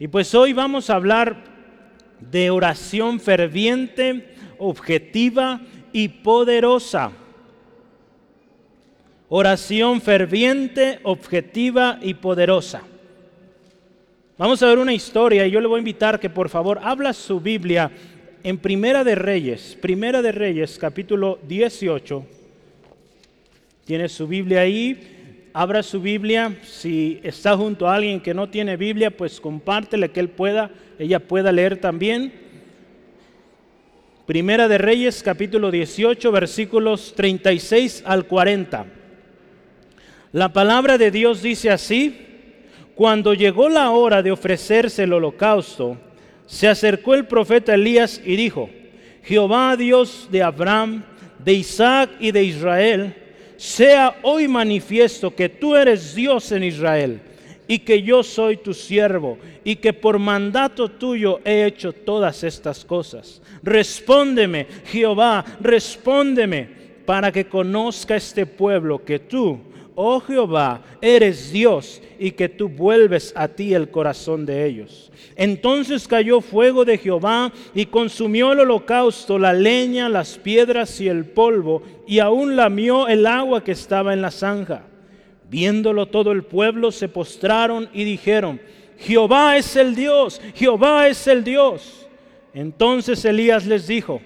Y pues hoy vamos a hablar de oración ferviente, objetiva y poderosa. Oración ferviente, objetiva y poderosa. Vamos a ver una historia y yo le voy a invitar que por favor habla su Biblia en Primera de Reyes, Primera de Reyes, capítulo 18. Tiene su Biblia ahí, abra su Biblia. Si está junto a alguien que no tiene Biblia, pues compártele que él pueda, ella pueda leer también. Primera de Reyes, capítulo 18, versículos 36 al 40. La palabra de Dios dice así. Cuando llegó la hora de ofrecerse el holocausto, se acercó el profeta Elías y dijo, Jehová Dios de Abraham, de Isaac y de Israel, sea hoy manifiesto que tú eres Dios en Israel y que yo soy tu siervo y que por mandato tuyo he hecho todas estas cosas. Respóndeme, Jehová, respóndeme para que conozca este pueblo que tú, oh Jehová, eres Dios y que tú vuelves a ti el corazón de ellos. Entonces cayó fuego de Jehová y consumió el holocausto, la leña, las piedras y el polvo, y aún lamió el agua que estaba en la zanja. Viéndolo todo el pueblo se postraron y dijeron, Jehová es el Dios, Jehová es el Dios. Entonces Elías les dijo,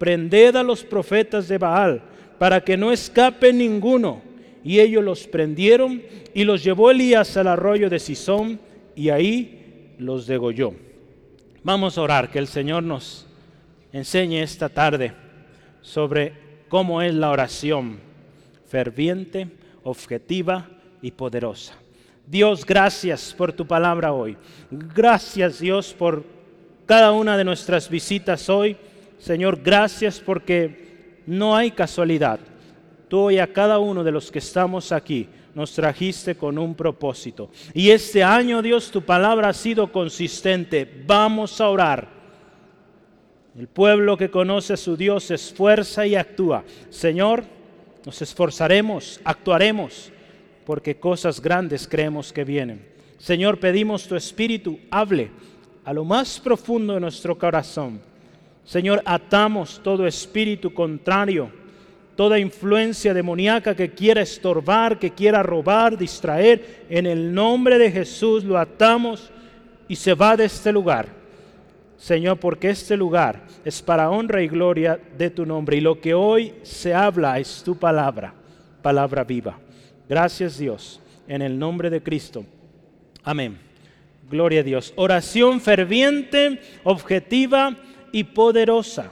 prended a los profetas de Baal, para que no escape ninguno y ellos los prendieron y los llevó Elías al arroyo de Sison y ahí los degolló. Vamos a orar, que el Señor nos enseñe esta tarde sobre cómo es la oración ferviente, objetiva y poderosa. Dios, gracias por tu palabra hoy. Gracias Dios por cada una de nuestras visitas hoy. Señor, gracias porque no hay casualidad tú y a cada uno de los que estamos aquí nos trajiste con un propósito. Y este año, Dios, tu palabra ha sido consistente. Vamos a orar. El pueblo que conoce a su Dios se esfuerza y actúa. Señor, nos esforzaremos, actuaremos, porque cosas grandes creemos que vienen. Señor, pedimos tu espíritu, hable a lo más profundo de nuestro corazón. Señor, atamos todo espíritu contrario toda influencia demoníaca que quiera estorbar, que quiera robar, distraer, en el nombre de Jesús lo atamos y se va de este lugar. Señor, porque este lugar es para honra y gloria de tu nombre y lo que hoy se habla es tu palabra, palabra viva. Gracias Dios, en el nombre de Cristo. Amén. Gloria a Dios. Oración ferviente, objetiva y poderosa.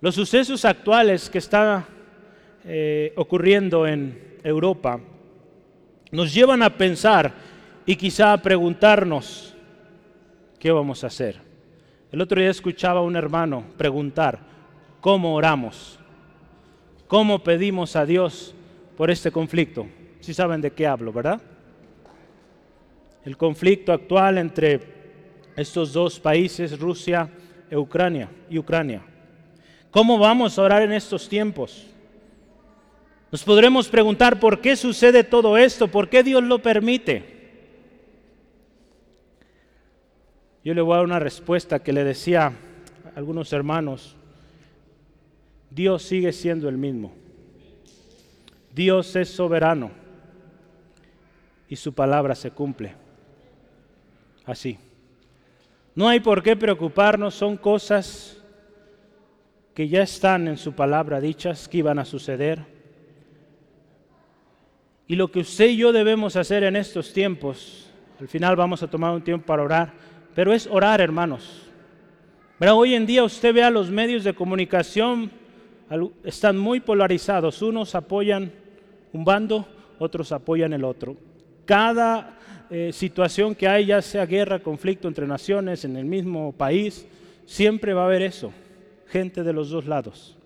Los sucesos actuales que están eh, ocurriendo en Europa nos llevan a pensar y quizá a preguntarnos qué vamos a hacer. El otro día escuchaba a un hermano preguntar, ¿cómo oramos? ¿Cómo pedimos a Dios por este conflicto? Si saben de qué hablo, ¿verdad? El conflicto actual entre estos dos países, Rusia Ucrania, y Ucrania. ¿Cómo vamos a orar en estos tiempos? Nos podremos preguntar por qué sucede todo esto, por qué Dios lo permite. Yo le voy a dar una respuesta que le decía a algunos hermanos. Dios sigue siendo el mismo. Dios es soberano y su palabra se cumple. Así. No hay por qué preocuparnos, son cosas que ya están en su palabra dichas que iban a suceder. Y lo que usted y yo debemos hacer en estos tiempos, al final vamos a tomar un tiempo para orar, pero es orar, hermanos. Hoy en día usted ve a los medios de comunicación, están muy polarizados. Unos apoyan un bando, otros apoyan el otro. Cada eh, situación que hay, ya sea guerra, conflicto entre naciones en el mismo país, siempre va a haber eso gente de los dos lados.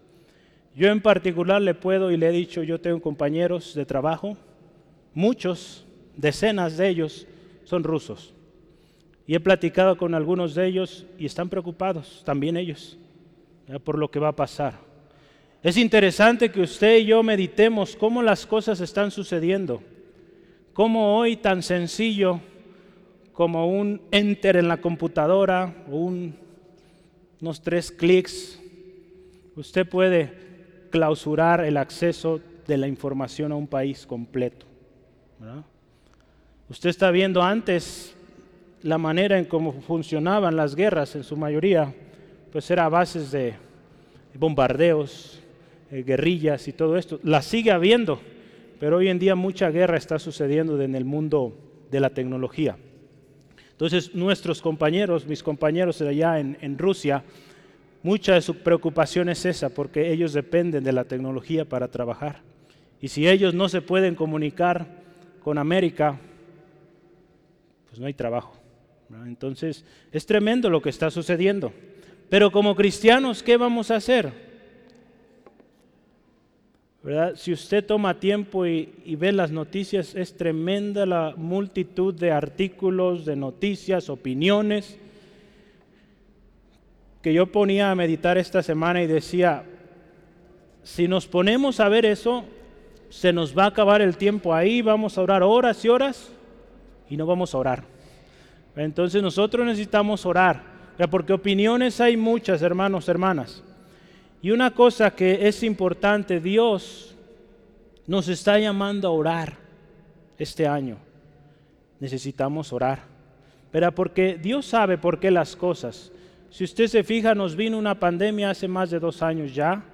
Yo en particular le puedo y le he dicho, yo tengo compañeros de trabajo, muchos, decenas de ellos son rusos. Y he platicado con algunos de ellos y están preocupados, también ellos, por lo que va a pasar. Es interesante que usted y yo meditemos cómo las cosas están sucediendo, cómo hoy tan sencillo como un enter en la computadora, un, unos tres clics, usted puede clausurar el acceso de la información a un país completo. Usted está viendo antes la manera en cómo funcionaban las guerras en su mayoría, pues era a bases de bombardeos, eh, guerrillas y todo esto. La sigue habiendo, pero hoy en día mucha guerra está sucediendo en el mundo de la tecnología. Entonces nuestros compañeros, mis compañeros allá en, Rusia, mucha de su preocupación es esa, porque ellos dependen de la tecnología para trabajar. Y si ellos no se pueden comunicar con América, pues no hay trabajo. Entonces es tremendo lo que está sucediendo. Pero como cristianos, ¿qué vamos a hacer? Si usted toma tiempo y, y, ve las noticias, es tremenda la multitud de artículos, de noticias, opiniones, que yo ponía a meditar esta semana y decía, si nos ponemos a ver eso, se nos va a acabar el tiempo ahí, vamos a orar horas y horas y no vamos a orar. Entonces nosotros necesitamos orar, porque opiniones hay muchas, hermanos, hermanas. Y una cosa que es importante, Dios nos está llamando a orar este año. Necesitamos orar. Pero porque Dios sabe por qué las cosas. Si usted se fija, nos vino una pandemia hace más de dos años ya.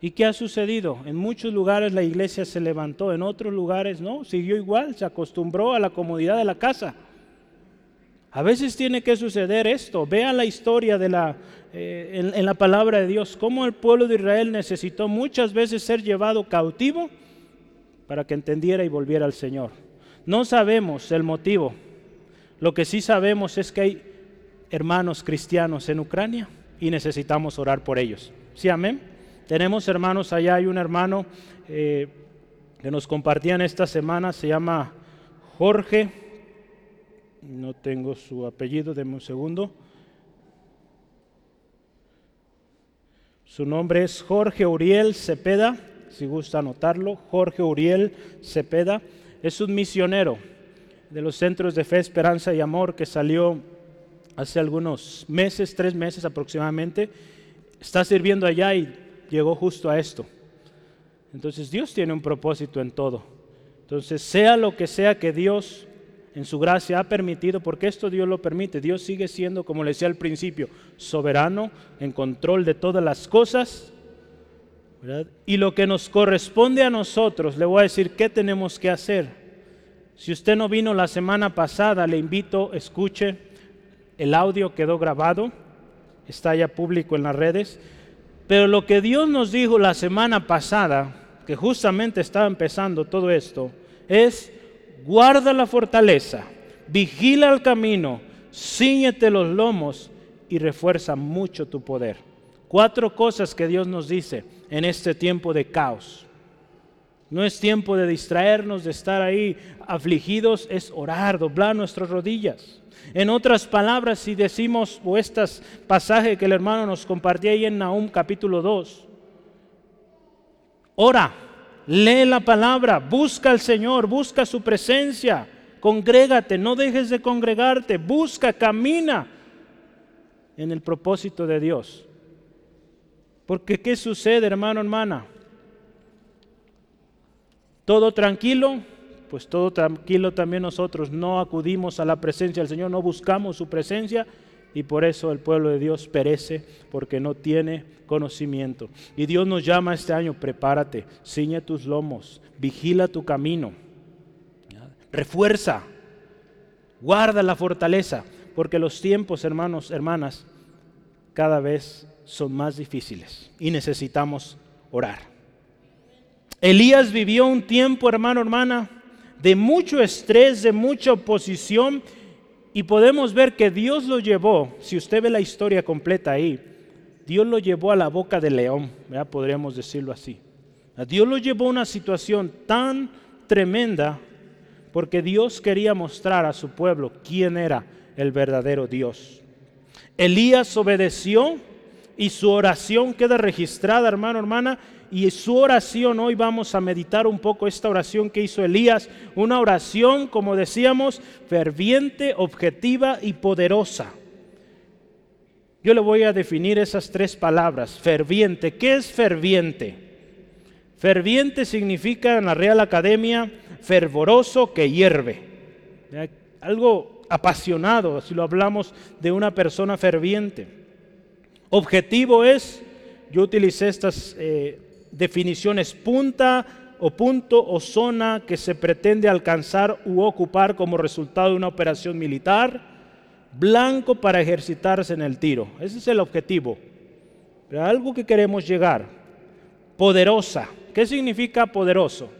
¿Y qué ha sucedido? En muchos lugares la iglesia se levantó, en otros lugares no, siguió igual, se acostumbró a la comodidad de la casa. A veces tiene que suceder esto. Vea la historia eh, en, la palabra de Dios, cómo el pueblo de Israel necesitó muchas veces ser llevado cautivo para que entendiera y volviera al Señor. No sabemos el motivo. Lo que sí sabemos es que hay hermanos cristianos en Ucrania y necesitamos orar por ellos. ¿Sí, amén? Tenemos hermanos allá, hay un hermano eh, que nos compartían esta semana, se llama Jorge, no tengo su apellido, denme un segundo. Su nombre es Jorge Uriel Cepeda, si gusta anotarlo, Jorge Uriel Cepeda, es un misionero de los centros de fe, esperanza y amor que salió hace algunos meses, tres meses aproximadamente, está sirviendo allá y llegó justo a esto. Entonces Dios tiene un propósito en todo. Entonces, sea lo que sea que Dios en su gracia ha permitido, porque esto Dios lo permite, Dios sigue siendo, como le decía al principio, soberano, en control de todas las cosas. Y lo que nos corresponde a nosotros, le voy a decir qué tenemos que hacer. Si usted no vino la semana pasada, le invito, escuche, el audio quedó grabado, está ya público en las redes. Pero lo que Dios nos dijo la semana pasada, que justamente estaba empezando todo esto, es guarda la fortaleza, vigila el camino, ciñete los lomos y refuerza mucho tu poder. Cuatro cosas que Dios nos dice en este tiempo de caos. No es tiempo de distraernos, de estar ahí afligidos, es orar, doblar nuestras rodillas. En otras palabras, si decimos, o este pasaje que el hermano nos compartía ahí en Nahum capítulo 2, ora, lee la palabra, busca al Señor, busca su presencia, congrégate, no dejes de congregarte, busca, camina en el propósito de Dios. Porque ¿qué sucede, hermano, hermana? Todo tranquilo, pues todo tranquilo también nosotros no acudimos a la presencia del Señor, no buscamos su presencia y por eso el pueblo de Dios perece porque no tiene conocimiento. Y Dios nos llama este año, prepárate, ciñe tus lomos, vigila tu camino, refuerza, guarda la fortaleza, porque los tiempos, hermanos, hermanas, cada vez son más difíciles y necesitamos orar. Elías vivió un tiempo, hermano, hermana, de mucho estrés, de mucha oposición, y podemos ver que Dios lo llevó, si usted ve la historia completa ahí, Dios lo llevó a la boca del león, ¿verdad? podríamos decirlo así. Dios lo llevó a una situación tan tremenda porque Dios quería mostrar a su pueblo quién era el verdadero Dios. Elías obedeció y su oración queda registrada, hermano, hermana, y su oración, hoy vamos a meditar un poco esta oración que hizo Elías, una oración, como decíamos, ferviente, objetiva y poderosa. Yo le voy a definir esas tres palabras. Ferviente. ¿Qué es ferviente? Ferviente significa en la Real Academia fervoroso que hierve. Algo apasionado, si lo hablamos de una persona ferviente. Objetivo es, yo utilicé estas eh, definiciones, punta o punto o zona que se pretende alcanzar u ocupar como resultado de una operación militar blanco para ejercitarse en el tiro. Ese es el objetivo. Pero algo que queremos llegar. Poderosa. ¿Qué significa poderoso?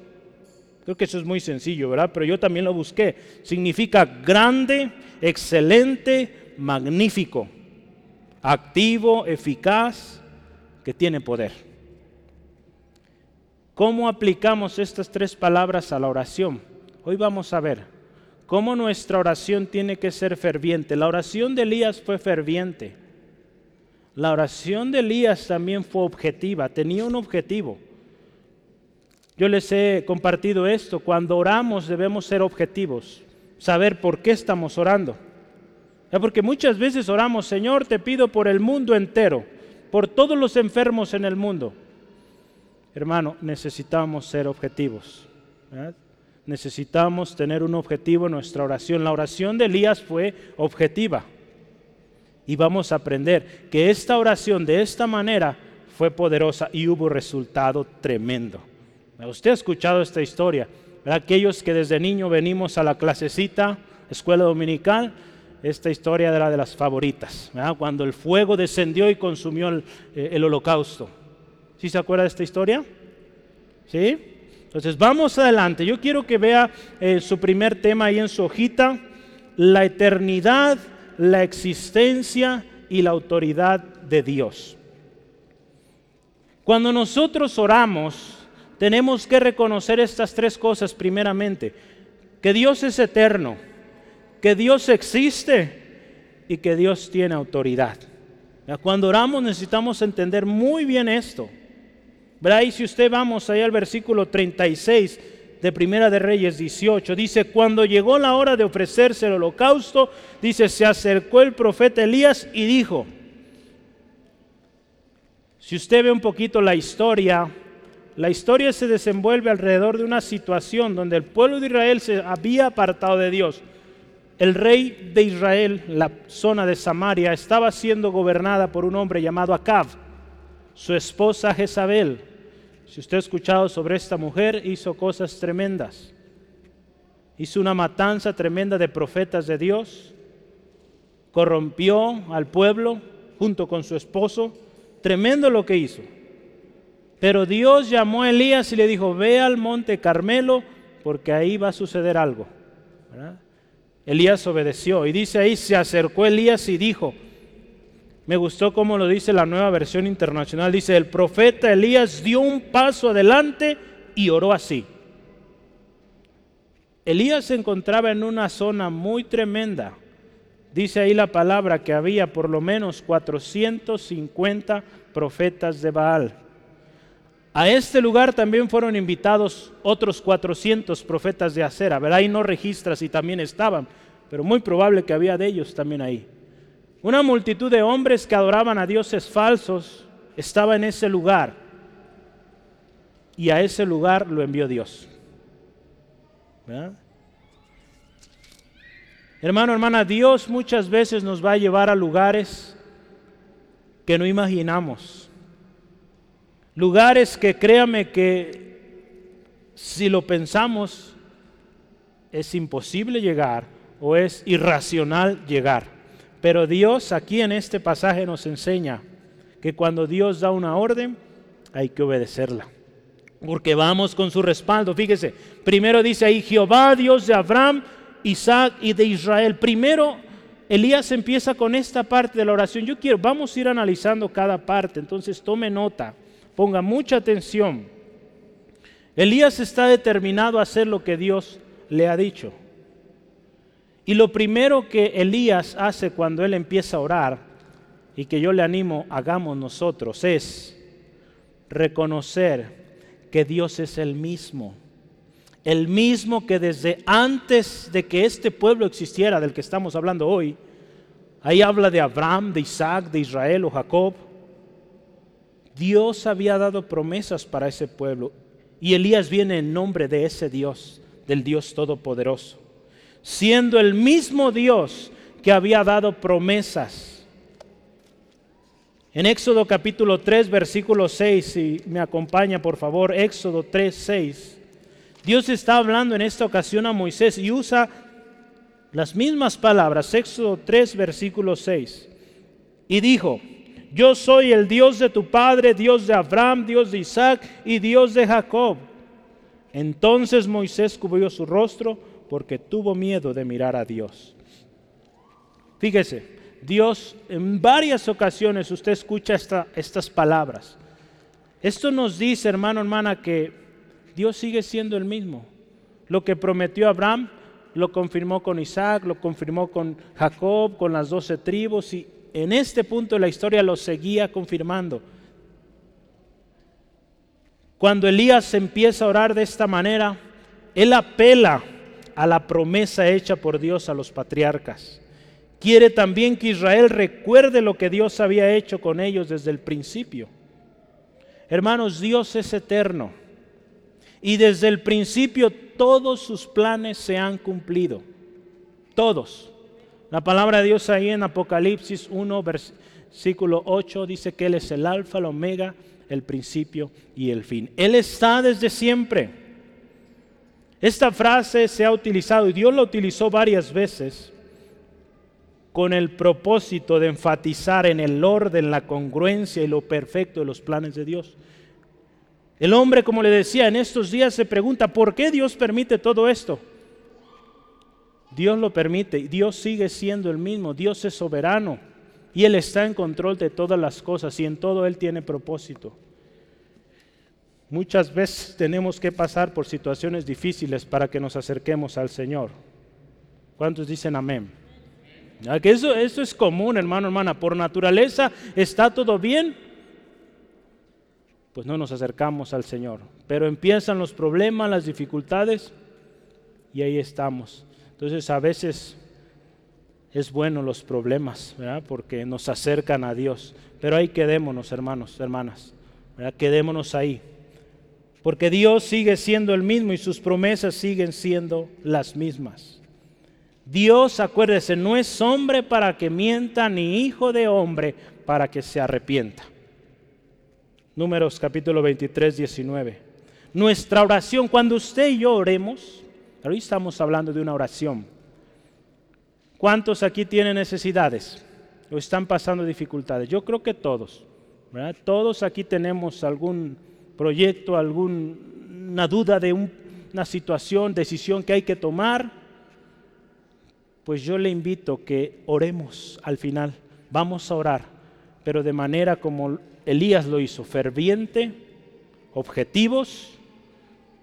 Creo que eso es muy sencillo, ¿verdad? Pero yo también lo busqué. Significa grande, excelente, magnífico, activo, eficaz, que tiene poder. ¿Cómo aplicamos estas tres palabras a la oración? Hoy vamos a ver cómo nuestra oración tiene que ser ferviente. La oración de Elías fue ferviente. La oración de Elías también fue objetiva, tenía un objetivo. Yo les he compartido esto, cuando oramos debemos ser objetivos, saber por qué estamos orando. Porque muchas veces oramos, Señor, te pido por el mundo entero, por todos los enfermos en el mundo. Hermano, necesitamos ser objetivos. necesitamos tener un objetivo en nuestra oración. La oración de Elías fue objetiva. Y vamos a aprender que esta oración de esta manera fue poderosa y hubo resultado tremendo. Usted ha escuchado esta historia. Aquellos que desde niño venimos a la clasecita, escuela dominical, esta historia era de las favoritas. Cuando el fuego descendió y consumió el, eh, el holocausto. ¿Sí se acuerda de esta historia? ¿Sí? Entonces vamos adelante. Yo quiero que vea eh, su primer tema ahí en su hojita, la eternidad, la existencia y la autoridad de Dios. Cuando nosotros oramos, tenemos que reconocer estas tres cosas primeramente. Que Dios es eterno, que Dios existe y que Dios tiene autoridad. Cuando oramos necesitamos entender muy bien esto. Y si usted vamos ahí al versículo 36 de Primera de Reyes 18, dice, cuando llegó la hora de ofrecerse el holocausto, dice, se acercó el profeta Elías y dijo, si usted ve un poquito la historia, la historia se desenvuelve alrededor de una situación donde el pueblo de Israel se había apartado de Dios. El rey de Israel, la zona de Samaria, estaba siendo gobernada por un hombre llamado Acab. Su esposa Jezabel si usted ha escuchado sobre esta mujer, hizo cosas tremendas. Hizo una matanza tremenda de profetas de Dios. Corrompió al pueblo junto con su esposo. Tremendo lo que hizo. Pero Dios llamó a Elías y le dijo, ve al monte Carmelo porque ahí va a suceder algo. Elías obedeció y dice ahí, se acercó Elías y dijo, me gustó cómo lo dice la nueva versión internacional. Dice, el profeta Elías dio un paso adelante y oró así. Elías se encontraba en una zona muy tremenda. Dice ahí la palabra que había por lo menos 450 profetas de Baal. A este lugar también fueron invitados otros 400 profetas de Acera. Verá, ahí no registra si también estaban, pero muy probable que había de ellos también ahí. Una multitud de hombres que adoraban a dioses falsos estaba en ese lugar. Y a ese lugar lo envió Dios. Hermano, hermana, Dios muchas veces nos va a llevar a lugares que no imaginamos. Lugares que créame que si lo pensamos es imposible llegar o es irracional llegar. Pero Dios aquí en este pasaje nos enseña que cuando Dios da una orden hay que obedecerla. Porque vamos con su respaldo. Fíjese, primero dice ahí Jehová, Dios de Abraham, Isaac y de Israel. Primero Elías empieza con esta parte de la oración. Yo quiero, vamos a ir analizando cada parte, entonces tome nota, ponga mucha atención. Elías está determinado a hacer lo que Dios le ha dicho. Y lo primero que Elías hace cuando él empieza a orar, y que yo le animo, hagamos nosotros, es reconocer que Dios es el mismo. El mismo que desde antes de que este pueblo existiera, del que estamos hablando hoy, ahí habla de Abraham, de Isaac, de Israel o Jacob, Dios había dado promesas para ese pueblo. Y Elías viene en nombre de ese Dios, del Dios Todopoderoso. Siendo el mismo Dios que había dado promesas. En Éxodo capítulo 3, versículo 6, si me acompaña por favor, Éxodo 3, 6. Dios está hablando en esta ocasión a Moisés y usa las mismas palabras, Éxodo 3, versículo 6. Y dijo, yo soy el Dios de tu padre, Dios de Abraham, Dios de Isaac y Dios de Jacob. Entonces Moisés cubrió su rostro porque tuvo miedo de mirar a Dios. Fíjese, Dios en varias ocasiones usted escucha estas palabras. Esto nos dice, hermano, hermana, que Dios sigue siendo el mismo. Lo que prometió Abraham lo confirmó con Isaac, lo confirmó con Jacob, con las doce tribus y en este punto de la historia lo seguía confirmando. Cuando Elías empieza a orar de esta manera, él apela a la promesa hecha por Dios a los patriarcas. Quiere también que Israel recuerde lo que Dios había hecho con ellos desde el principio. Hermanos, Dios es eterno y desde el principio todos sus planes se han cumplido. Todos. La palabra de Dios ahí en Apocalipsis 1, versículo 8 dice que Él es el alfa, el omega, el principio y el fin. Él está desde siempre. Esta frase se ha utilizado y Dios la utilizó varias veces con el propósito de enfatizar en el orden, la congruencia y lo perfecto de los planes de Dios. El hombre, como le decía, en estos días se pregunta, ¿por qué Dios permite todo esto? Dios lo permite, Dios sigue siendo el mismo, Dios es soberano y Él está en control de todas las cosas y en todo Él tiene propósito. Muchas veces tenemos que pasar por situaciones difíciles para que nos acerquemos al Señor. ¿Cuántos dicen amén? Que eso, eso es común, hermano, hermana. Por naturaleza está todo bien, pues no nos acercamos al Señor. Pero empiezan los problemas, las dificultades, y ahí estamos. Entonces a veces es bueno los problemas, ¿verdad? porque nos acercan a Dios. Pero ahí quedémonos, hermanos, hermanas. ¿verdad? Quedémonos ahí. Porque Dios sigue siendo el mismo y sus promesas siguen siendo las mismas. Dios, acuérdese, no es hombre para que mienta, ni hijo de hombre para que se arrepienta. Números capítulo 23, 19. Nuestra oración, cuando usted y yo oremos, Hoy estamos hablando de una oración. ¿Cuántos aquí tienen necesidades o están pasando dificultades? Yo creo que todos. Todos aquí tenemos algún proyecto, alguna duda de una situación, decisión que hay que tomar. Pues yo le invito que oremos al final. Vamos a orar, pero de manera como Elías lo hizo, ferviente, objetivos,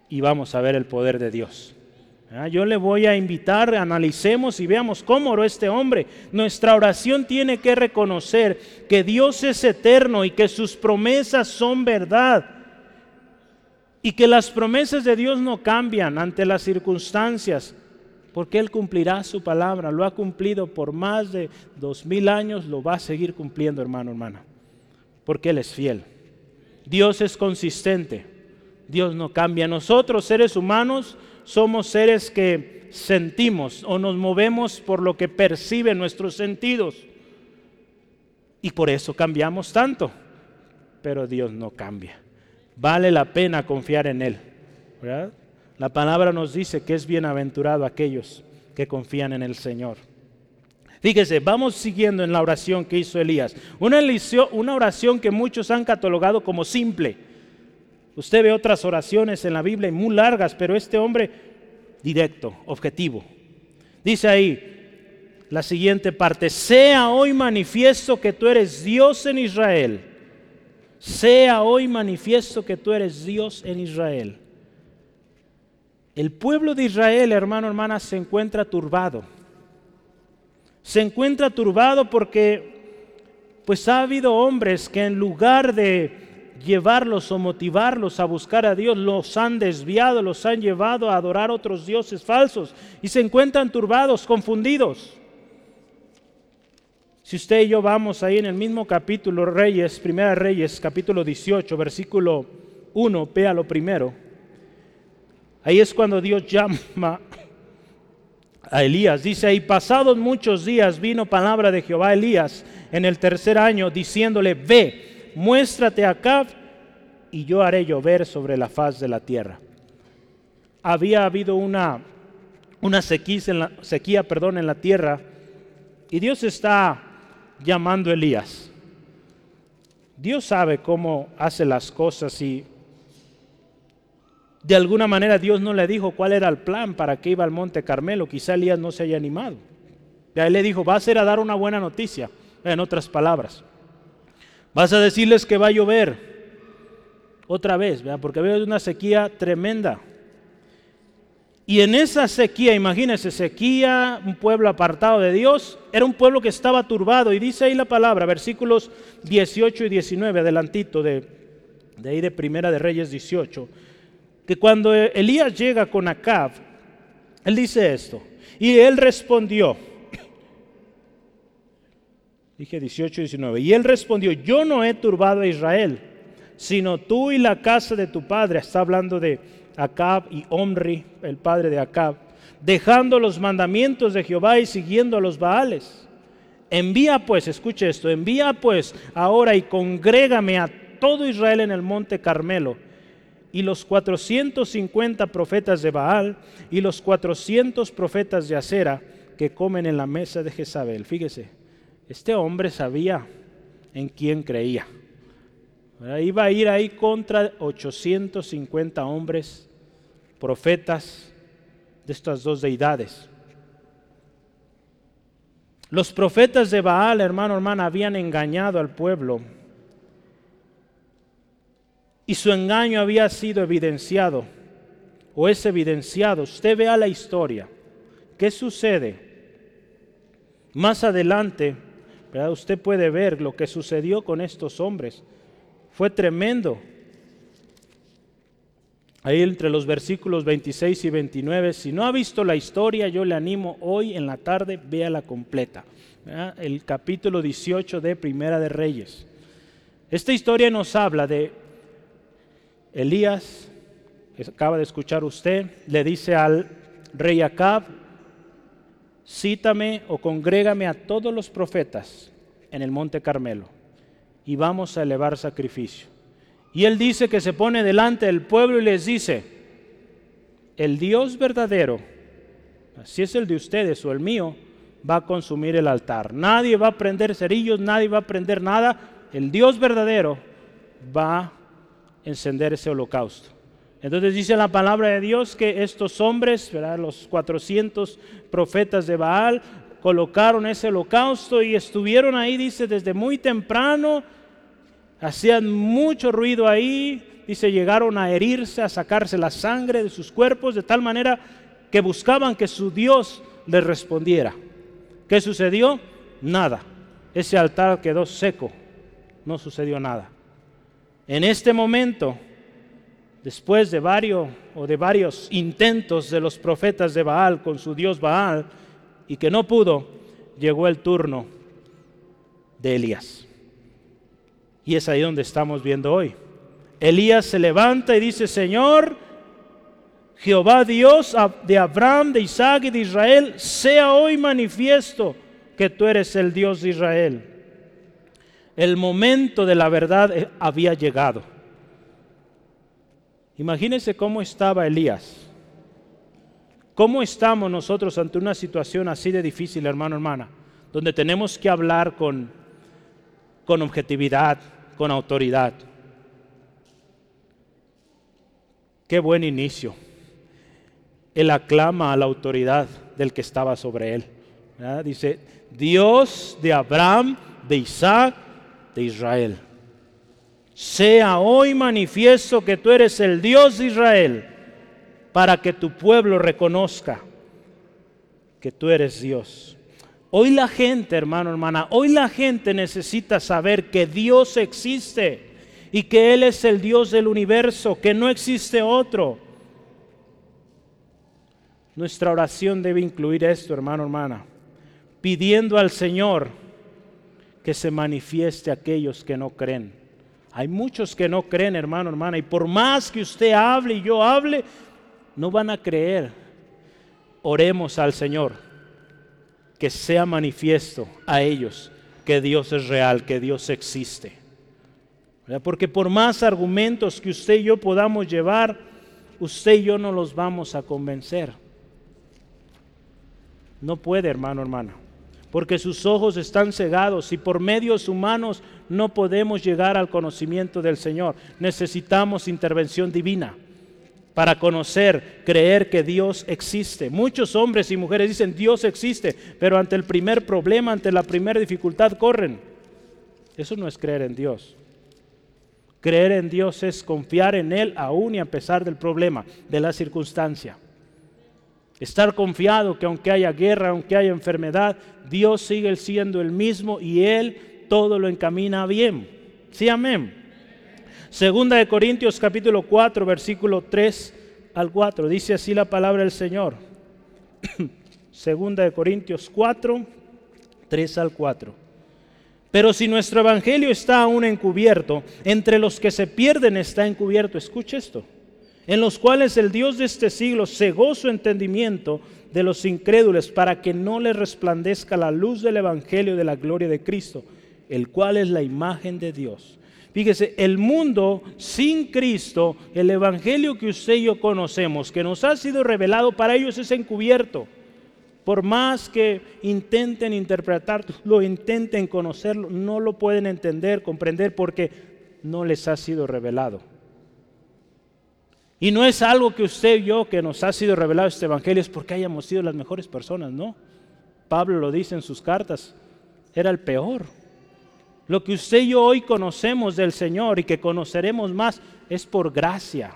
y vamos a ver el poder de Dios. Ah, yo le voy a invitar, analicemos y veamos cómo oró este hombre. Nuestra oración tiene que reconocer que Dios es eterno y que sus promesas son verdad. Y que las promesas de Dios no cambian ante las circunstancias, porque Él cumplirá su palabra. Lo ha cumplido por más de dos mil años, lo va a seguir cumpliendo, hermano, hermana, porque Él es fiel. Dios es consistente, Dios no cambia. Nosotros, seres humanos, somos seres que sentimos o nos movemos por lo que perciben nuestros sentidos. Y por eso cambiamos tanto. Pero Dios no cambia. Vale la pena confiar en Él. La palabra nos dice que es bienaventurado aquellos que confían en el Señor. Fíjese, vamos siguiendo en la oración que hizo Elías. Una, una oración que muchos han catalogado como simple Usted ve otras oraciones en la Biblia muy largas, pero este hombre directo, objetivo. Dice ahí la siguiente parte, sea hoy manifiesto que tú eres Dios en Israel. Sea hoy manifiesto que tú eres Dios en Israel. El pueblo de Israel, hermano, hermana, se encuentra turbado. Se encuentra turbado porque pues ha habido hombres que en lugar de llevarlos o motivarlos a buscar a Dios, los han desviado, los han llevado a adorar otros dioses falsos y se encuentran turbados, confundidos. Si usted y yo vamos ahí en el mismo capítulo, Reyes, Primera Reyes, capítulo 18, versículo 1, vea lo primero. Ahí es cuando Dios llama a Elías. Dice, y pasados muchos días vino palabra de Jehová a Elías en el tercer año, diciéndole, ve, muéstrate acá y yo haré llover sobre la faz de la tierra. Había habido una, una sequía, sequía perdón, en la tierra y Dios está llamando a Elías. Dios sabe cómo hace las cosas y de alguna manera Dios no le dijo cuál era el plan para que iba al monte Carmelo. Quizá Elías no se haya animado. Y él le dijo, va a ser a dar una buena noticia, en otras palabras. Vas a decirles que va a llover otra vez, porque había una sequía tremenda. Y en esa sequía, imagínense, sequía, un pueblo apartado de Dios, era un pueblo que estaba turbado. Y dice ahí la palabra, versículos 18 y 19, adelantito de, de ahí de Primera de Reyes 18 que cuando Elías llega con Acab, él dice esto, y él respondió, dije 18 y 19, y él respondió, yo no he turbado a Israel, sino tú y la casa de tu padre, está hablando de Acab y Omri, el padre de Acab, dejando los mandamientos de Jehová y siguiendo a los Baales. Envía pues, escuche esto, envía pues ahora y congrégame a todo Israel en el monte Carmelo y los 450 profetas de Baal y los 400 profetas de Acera que comen en la mesa de Jezabel. Fíjese, este hombre sabía en quién creía. Iba a ir ahí contra 850 hombres, profetas de estas dos deidades. Los profetas de Baal, hermano, hermana, habían engañado al pueblo y su engaño había sido evidenciado o es evidenciado. Usted vea la historia. ¿Qué sucede? Más adelante, usted puede ver lo que sucedió con estos hombres. Fue tremendo. Ahí entre los versículos 26 y 29, si no ha visto la historia, yo le animo hoy en la tarde, véala completa. El capítulo 18 de Primera de Reyes. Esta historia nos habla de Elías, que acaba de escuchar usted, le dice al rey Acab, cítame o congrégame a todos los profetas en el monte Carmelo y vamos a elevar sacrificio. Y él dice que se pone delante del pueblo y les dice, el Dios verdadero, si es el de ustedes o el mío, va a consumir el altar. Nadie va a prender cerillos, nadie va a prender nada. El Dios verdadero va encender ese holocausto. Entonces dice la palabra de Dios que estos hombres, los 400 profetas de Baal, colocaron ese holocausto y estuvieron ahí, dice, desde muy temprano, hacían mucho ruido ahí, dice, llegaron a herirse, a sacarse la sangre de sus cuerpos, de tal manera que buscaban que su Dios les respondiera. ¿Qué sucedió? Nada. Ese altar quedó seco, no sucedió nada. En este momento, después de varios o de varios intentos de los profetas de Baal con su dios Baal y que no pudo, llegó el turno de Elías. Y es ahí donde estamos viendo hoy. Elías se levanta y dice, Señor, Jehová Dios de Abraham, de Isaac y de Israel, sea hoy manifiesto que tú eres el Dios de Israel el momento de la verdad eh, había llegado. Imagínense cómo estaba Elías. ¿Cómo estamos nosotros ante una situación así de difícil, hermano, hermana? Donde tenemos que hablar con, con objetividad, con autoridad. Qué buen inicio. Él aclama a la autoridad del que estaba sobre él. Dice, Dios de Abraham, de Isaac de Israel. Sea hoy manifiesto que tú eres el Dios de Israel para que tu pueblo reconozca que tú eres Dios. Hoy la gente, hermano, hermana, hoy la gente necesita saber que Dios existe y que Él es el Dios del universo, que no existe otro. Nuestra oración debe incluir esto, hermano, hermana, pidiendo al Señor que se manifieste a aquellos que no creen. Hay muchos que no creen, hermano, hermana, y por más que usted hable y yo hable, no van a creer. Oremos al Señor que sea manifiesto a ellos que Dios es real, que Dios existe. Porque por más argumentos que usted y yo podamos llevar, usted y yo no los vamos a convencer. No puede, hermano, hermana porque sus ojos están cegados y por medios humanos no podemos llegar al conocimiento del Señor. Necesitamos intervención divina para conocer, creer que Dios existe. Muchos hombres y mujeres dicen Dios existe, pero ante el primer problema, ante la primera dificultad, corren. Eso no es creer en Dios. Creer en Dios es confiar en Él aún y a pesar del problema, de la circunstancia. Estar confiado que aunque haya guerra, aunque haya enfermedad, Dios sigue siendo el mismo y Él todo lo encamina bien. Sí, amén. Segunda de Corintios capítulo 4, versículo 3 al 4. Dice así la palabra del Señor. Segunda de Corintios 4, 3 al 4. Pero si nuestro evangelio está aún encubierto, entre los que se pierden está encubierto. Escuche esto en los cuales el Dios de este siglo cegó su entendimiento de los incrédulos para que no les resplandezca la luz del Evangelio de la gloria de Cristo, el cual es la imagen de Dios. Fíjese, el mundo sin Cristo, el Evangelio que usted y yo conocemos, que nos ha sido revelado, para ellos es encubierto. Por más que intenten interpretarlo, lo intenten conocerlo, no lo pueden entender, comprender, porque no les ha sido revelado. Y no es algo que usted y yo, que nos ha sido revelado este Evangelio, es porque hayamos sido las mejores personas, no. Pablo lo dice en sus cartas, era el peor. Lo que usted y yo hoy conocemos del Señor y que conoceremos más es por gracia.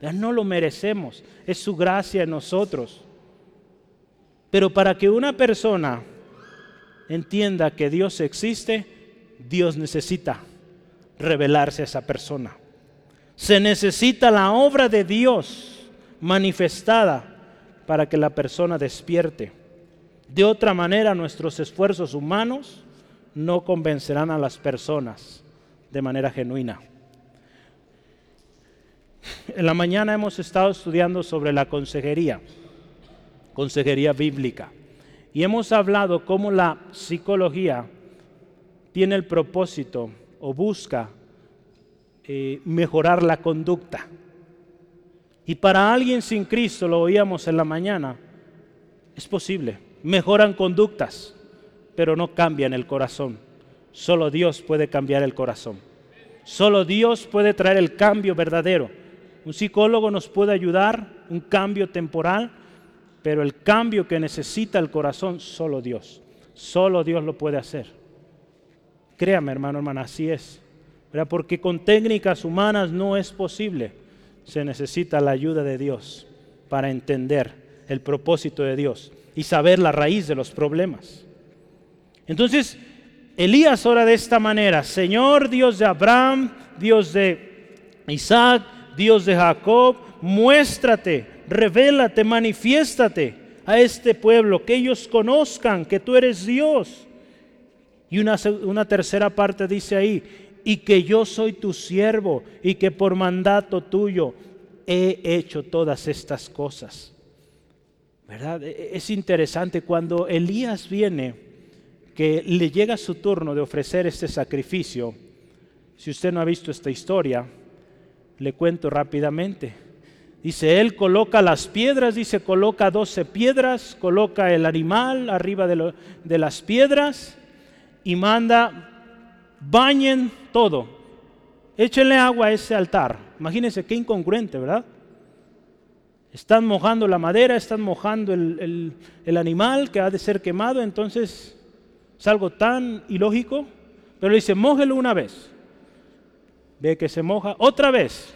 No lo merecemos, es su gracia en nosotros. Pero para que una persona entienda que Dios existe, Dios necesita revelarse a esa persona. Se necesita la obra de Dios manifestada para que la persona despierte. De otra manera, nuestros esfuerzos humanos no convencerán a las personas de manera genuina. En la mañana hemos estado estudiando sobre la consejería, consejería bíblica, y hemos hablado cómo la psicología tiene el propósito o busca eh, mejorar la conducta. Y para alguien sin Cristo, lo oíamos en la mañana, es posible. Mejoran conductas, pero no cambian el corazón. Solo Dios puede cambiar el corazón. Solo Dios puede traer el cambio verdadero. Un psicólogo nos puede ayudar, un cambio temporal, pero el cambio que necesita el corazón, solo Dios. Solo Dios lo puede hacer. Créame, hermano, hermana, así es porque con técnicas humanas no es posible. Se necesita la ayuda de Dios para entender el propósito de Dios y saber la raíz de los problemas. Entonces, Elías ora de esta manera, Señor Dios de Abraham, Dios de Isaac, Dios de Jacob, muéstrate, revélate, manifiéstate a este pueblo, que ellos conozcan que tú eres Dios. Y una, una tercera parte dice ahí, y que yo soy tu siervo y que por mandato tuyo he hecho todas estas cosas. ¿Verdad? E, e, es interesante cuando Elías viene, que le llega su turno de ofrecer este sacrificio. Si usted no ha visto esta historia, le cuento rápidamente. Dice, él coloca las piedras, dice, coloca doce piedras, coloca el animal arriba de, las piedras y manda bañen todo. Échenle agua a ese altar. Imagínense qué incongruente, ¿verdad? Están mojando la madera, están mojando el, animal que ha de ser quemado, entonces es algo tan ilógico. Pero le dice, mójelo una vez. Ve que se moja otra vez.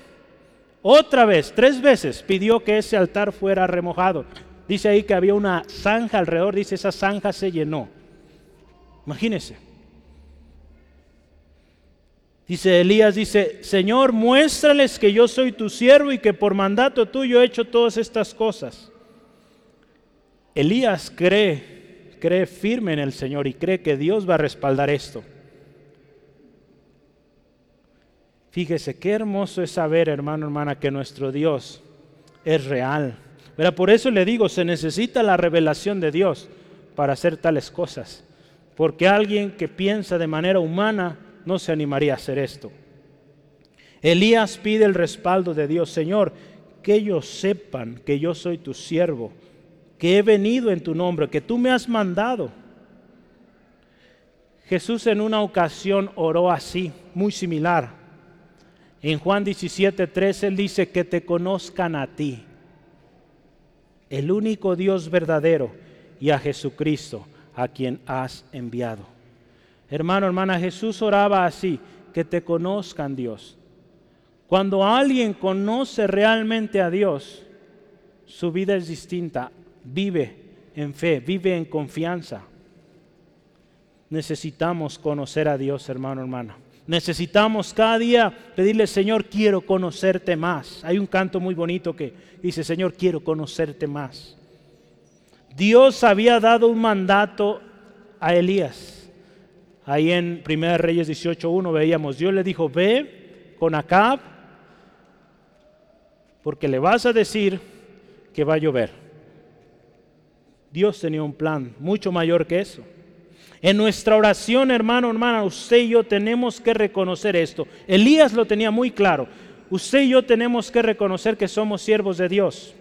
Otra vez, tres veces pidió que ese altar fuera remojado. Dice ahí que había una zanja alrededor, dice esa zanja se llenó. Imagínense. Dice Elías, dice, Señor, muéstrales que yo soy tu siervo y que por mandato tuyo he hecho todas estas cosas. Elías cree, cree firme en el Señor y cree que Dios va a respaldar esto. Fíjese qué hermoso es saber, hermano, hermana, que nuestro Dios es real. Pero por eso le digo, se necesita la revelación de Dios para hacer tales cosas. Porque alguien que piensa de manera humana no se animaría a hacer esto. Elías pide el respaldo de Dios, Señor, que ellos sepan que yo soy tu siervo, que he venido en tu nombre, que tú me has mandado. Jesús en una ocasión oró así, muy similar. En Juan 17, 13 él dice que te conozcan a ti, el único Dios verdadero, y a Jesucristo, a quien has enviado. Hermano, hermana, Jesús oraba así, que te conozcan Dios. Cuando alguien conoce realmente a Dios, su vida es distinta, vive en fe, vive en confianza. Necesitamos conocer a Dios, hermano, hermana. Necesitamos cada día pedirle, Señor, quiero conocerte más. Hay un canto muy bonito que dice, Señor, quiero conocerte más. Dios había dado un mandato a Elías. Ahí en 1 Reyes 18.1 veíamos, Dios le dijo, ve con Acab, porque le vas a decir que va a llover. Dios tenía un plan mucho mayor que eso. En nuestra oración, hermano, hermana, usted y yo tenemos que reconocer esto. Elías lo tenía muy claro. Usted y yo tenemos que reconocer que somos siervos de Dios.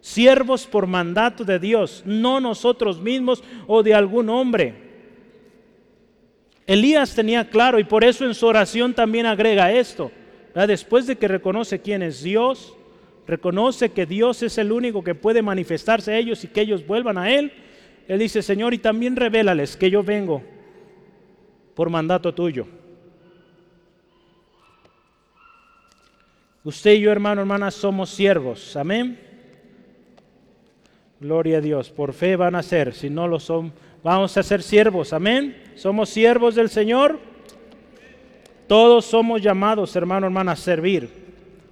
Siervos por mandato de Dios, no nosotros mismos o de algún hombre. Elías tenía claro y por eso en su oración también agrega esto. Después de que reconoce quién es Dios, reconoce que Dios es el único que puede manifestarse a ellos y que ellos vuelvan a Él, Él dice, Señor, y también revélales que yo vengo por mandato tuyo. Usted y yo, hermano, hermana, somos siervos. Amén. Gloria a Dios. Por fe van a ser. Si no lo son, vamos a ser siervos. Amén. ¿Somos siervos del Señor? Todos somos llamados, hermano, hermana, a servir.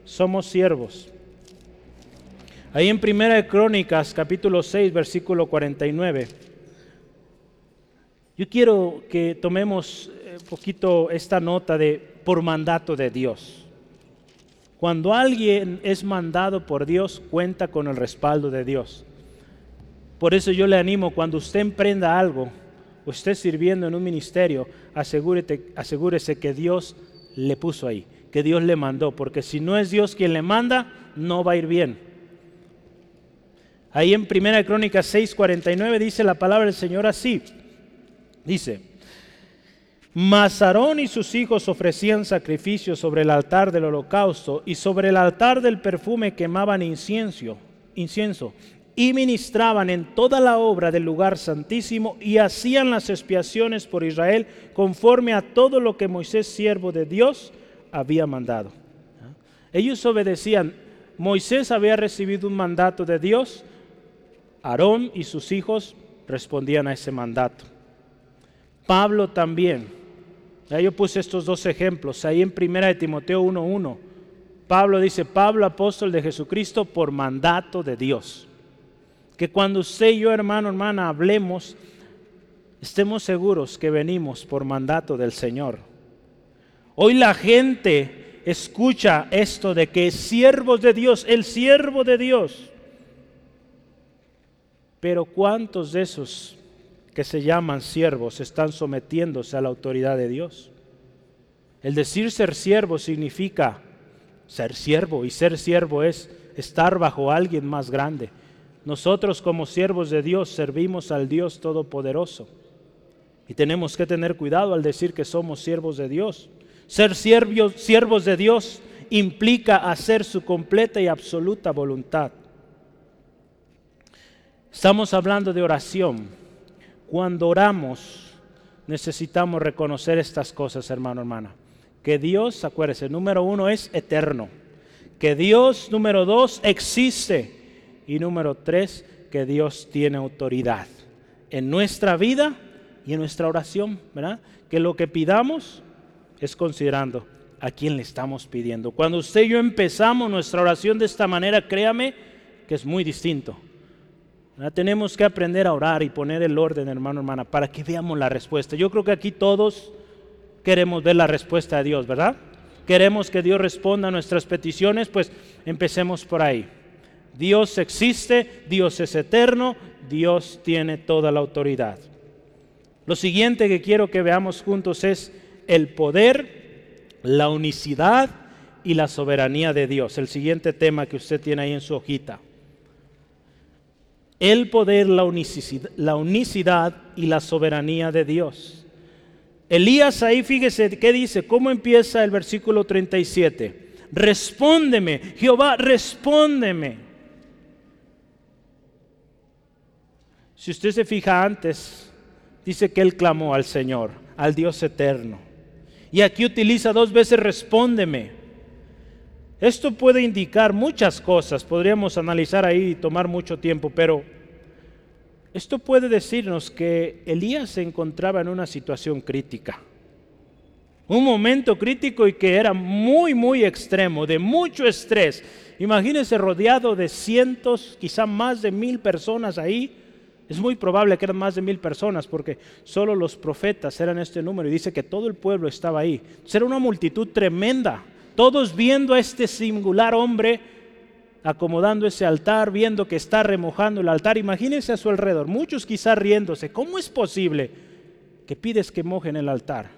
Somos siervos. Ahí en Primera de Crónicas, capítulo 6, versículo 49. Yo quiero que tomemos un eh, poquito esta nota de por mandato de Dios. Cuando alguien es mandado por Dios, cuenta con el respaldo de Dios. Por eso yo le animo, cuando usted emprenda algo, o esté sirviendo en un ministerio, asegúrese que Dios le puso ahí, que Dios le mandó, porque si no es Dios quien le manda, no va a ir bien. Ahí en 1 Crónicas 6:49 dice la palabra del Señor así. Dice, Mas y sus hijos ofrecían sacrificios sobre el altar del holocausto y sobre el altar del perfume quemaban incienso, incienso y ministraban en toda la obra del lugar santísimo y hacían las expiaciones por Israel conforme a todo lo que Moisés, siervo de Dios, había mandado. Ellos obedecían. Moisés había recibido un mandato de Dios. Aarón y sus hijos respondían a ese mandato. Pablo también. Yo puse estos dos ejemplos. Ahí en 1 de Timoteo 1.1. Pablo dice, Pablo apóstol de Jesucristo por mandato de Dios que cuando usted y yo, hermano, hermana, hablemos, estemos seguros que venimos por mandato del Señor. Hoy la gente escucha esto de que siervos de Dios, el siervo de Dios. Pero ¿cuántos de esos que se llaman siervos están sometiéndose a la autoridad de Dios? El decir ser siervo significa ser siervo y ser siervo es estar bajo alguien más grande. Nosotros como siervos de Dios servimos al Dios Todopoderoso. Y tenemos que tener cuidado al decir que somos siervos de Dios. Ser siervos, siervos de Dios implica hacer su completa y absoluta voluntad. Estamos hablando de oración. Cuando oramos necesitamos reconocer estas cosas, hermano, hermana. Que Dios, acuérdese, número uno es eterno. Que Dios, número dos, existe y número tres, que Dios tiene autoridad en nuestra vida y en nuestra oración. Que lo que pidamos, es considerando a quién le estamos pidiendo. Cuando usted y yo empezamos nuestra oración de esta manera, créame que es muy distinto. Tenemos que aprender a orar y poner el orden, hermano, hermana, para que veamos la respuesta. Yo creo que aquí todos queremos ver la respuesta de Dios, ¿verdad? Queremos que Dios responda a nuestras peticiones, pues empecemos por ahí. Dios existe, Dios es eterno, Dios tiene toda la autoridad. Lo siguiente que quiero que veamos juntos es el poder, la unicidad y la soberanía de Dios. El siguiente tema que usted tiene ahí en su hojita el poder, la unicidad, y la soberanía de Dios. Elías ahí, fíjese qué dice, cómo empieza el versículo 37. Respóndeme, Jehová, respóndeme. Si usted se fija antes, dice que él clamó al Señor, al Dios eterno. Y aquí utiliza dos veces respóndeme. Esto puede indicar muchas cosas, podríamos analizar ahí y tomar mucho tiempo, pero esto puede decirnos que Elías se encontraba en una situación crítica, un momento crítico y que era muy, muy extremo, de mucho estrés. Imagínense rodeado de cientos, quizá más de mil personas ahí. Es muy probable que eran más de mil personas porque solo los profetas eran este número y dice que todo el pueblo estaba ahí. Era una multitud tremenda todos viendo a este singular hombre acomodando ese altar, viendo que está remojando el altar. Imagínense a su alrededor, muchos quizás riéndose. ¿Cómo es posible que pides que mojen el altar?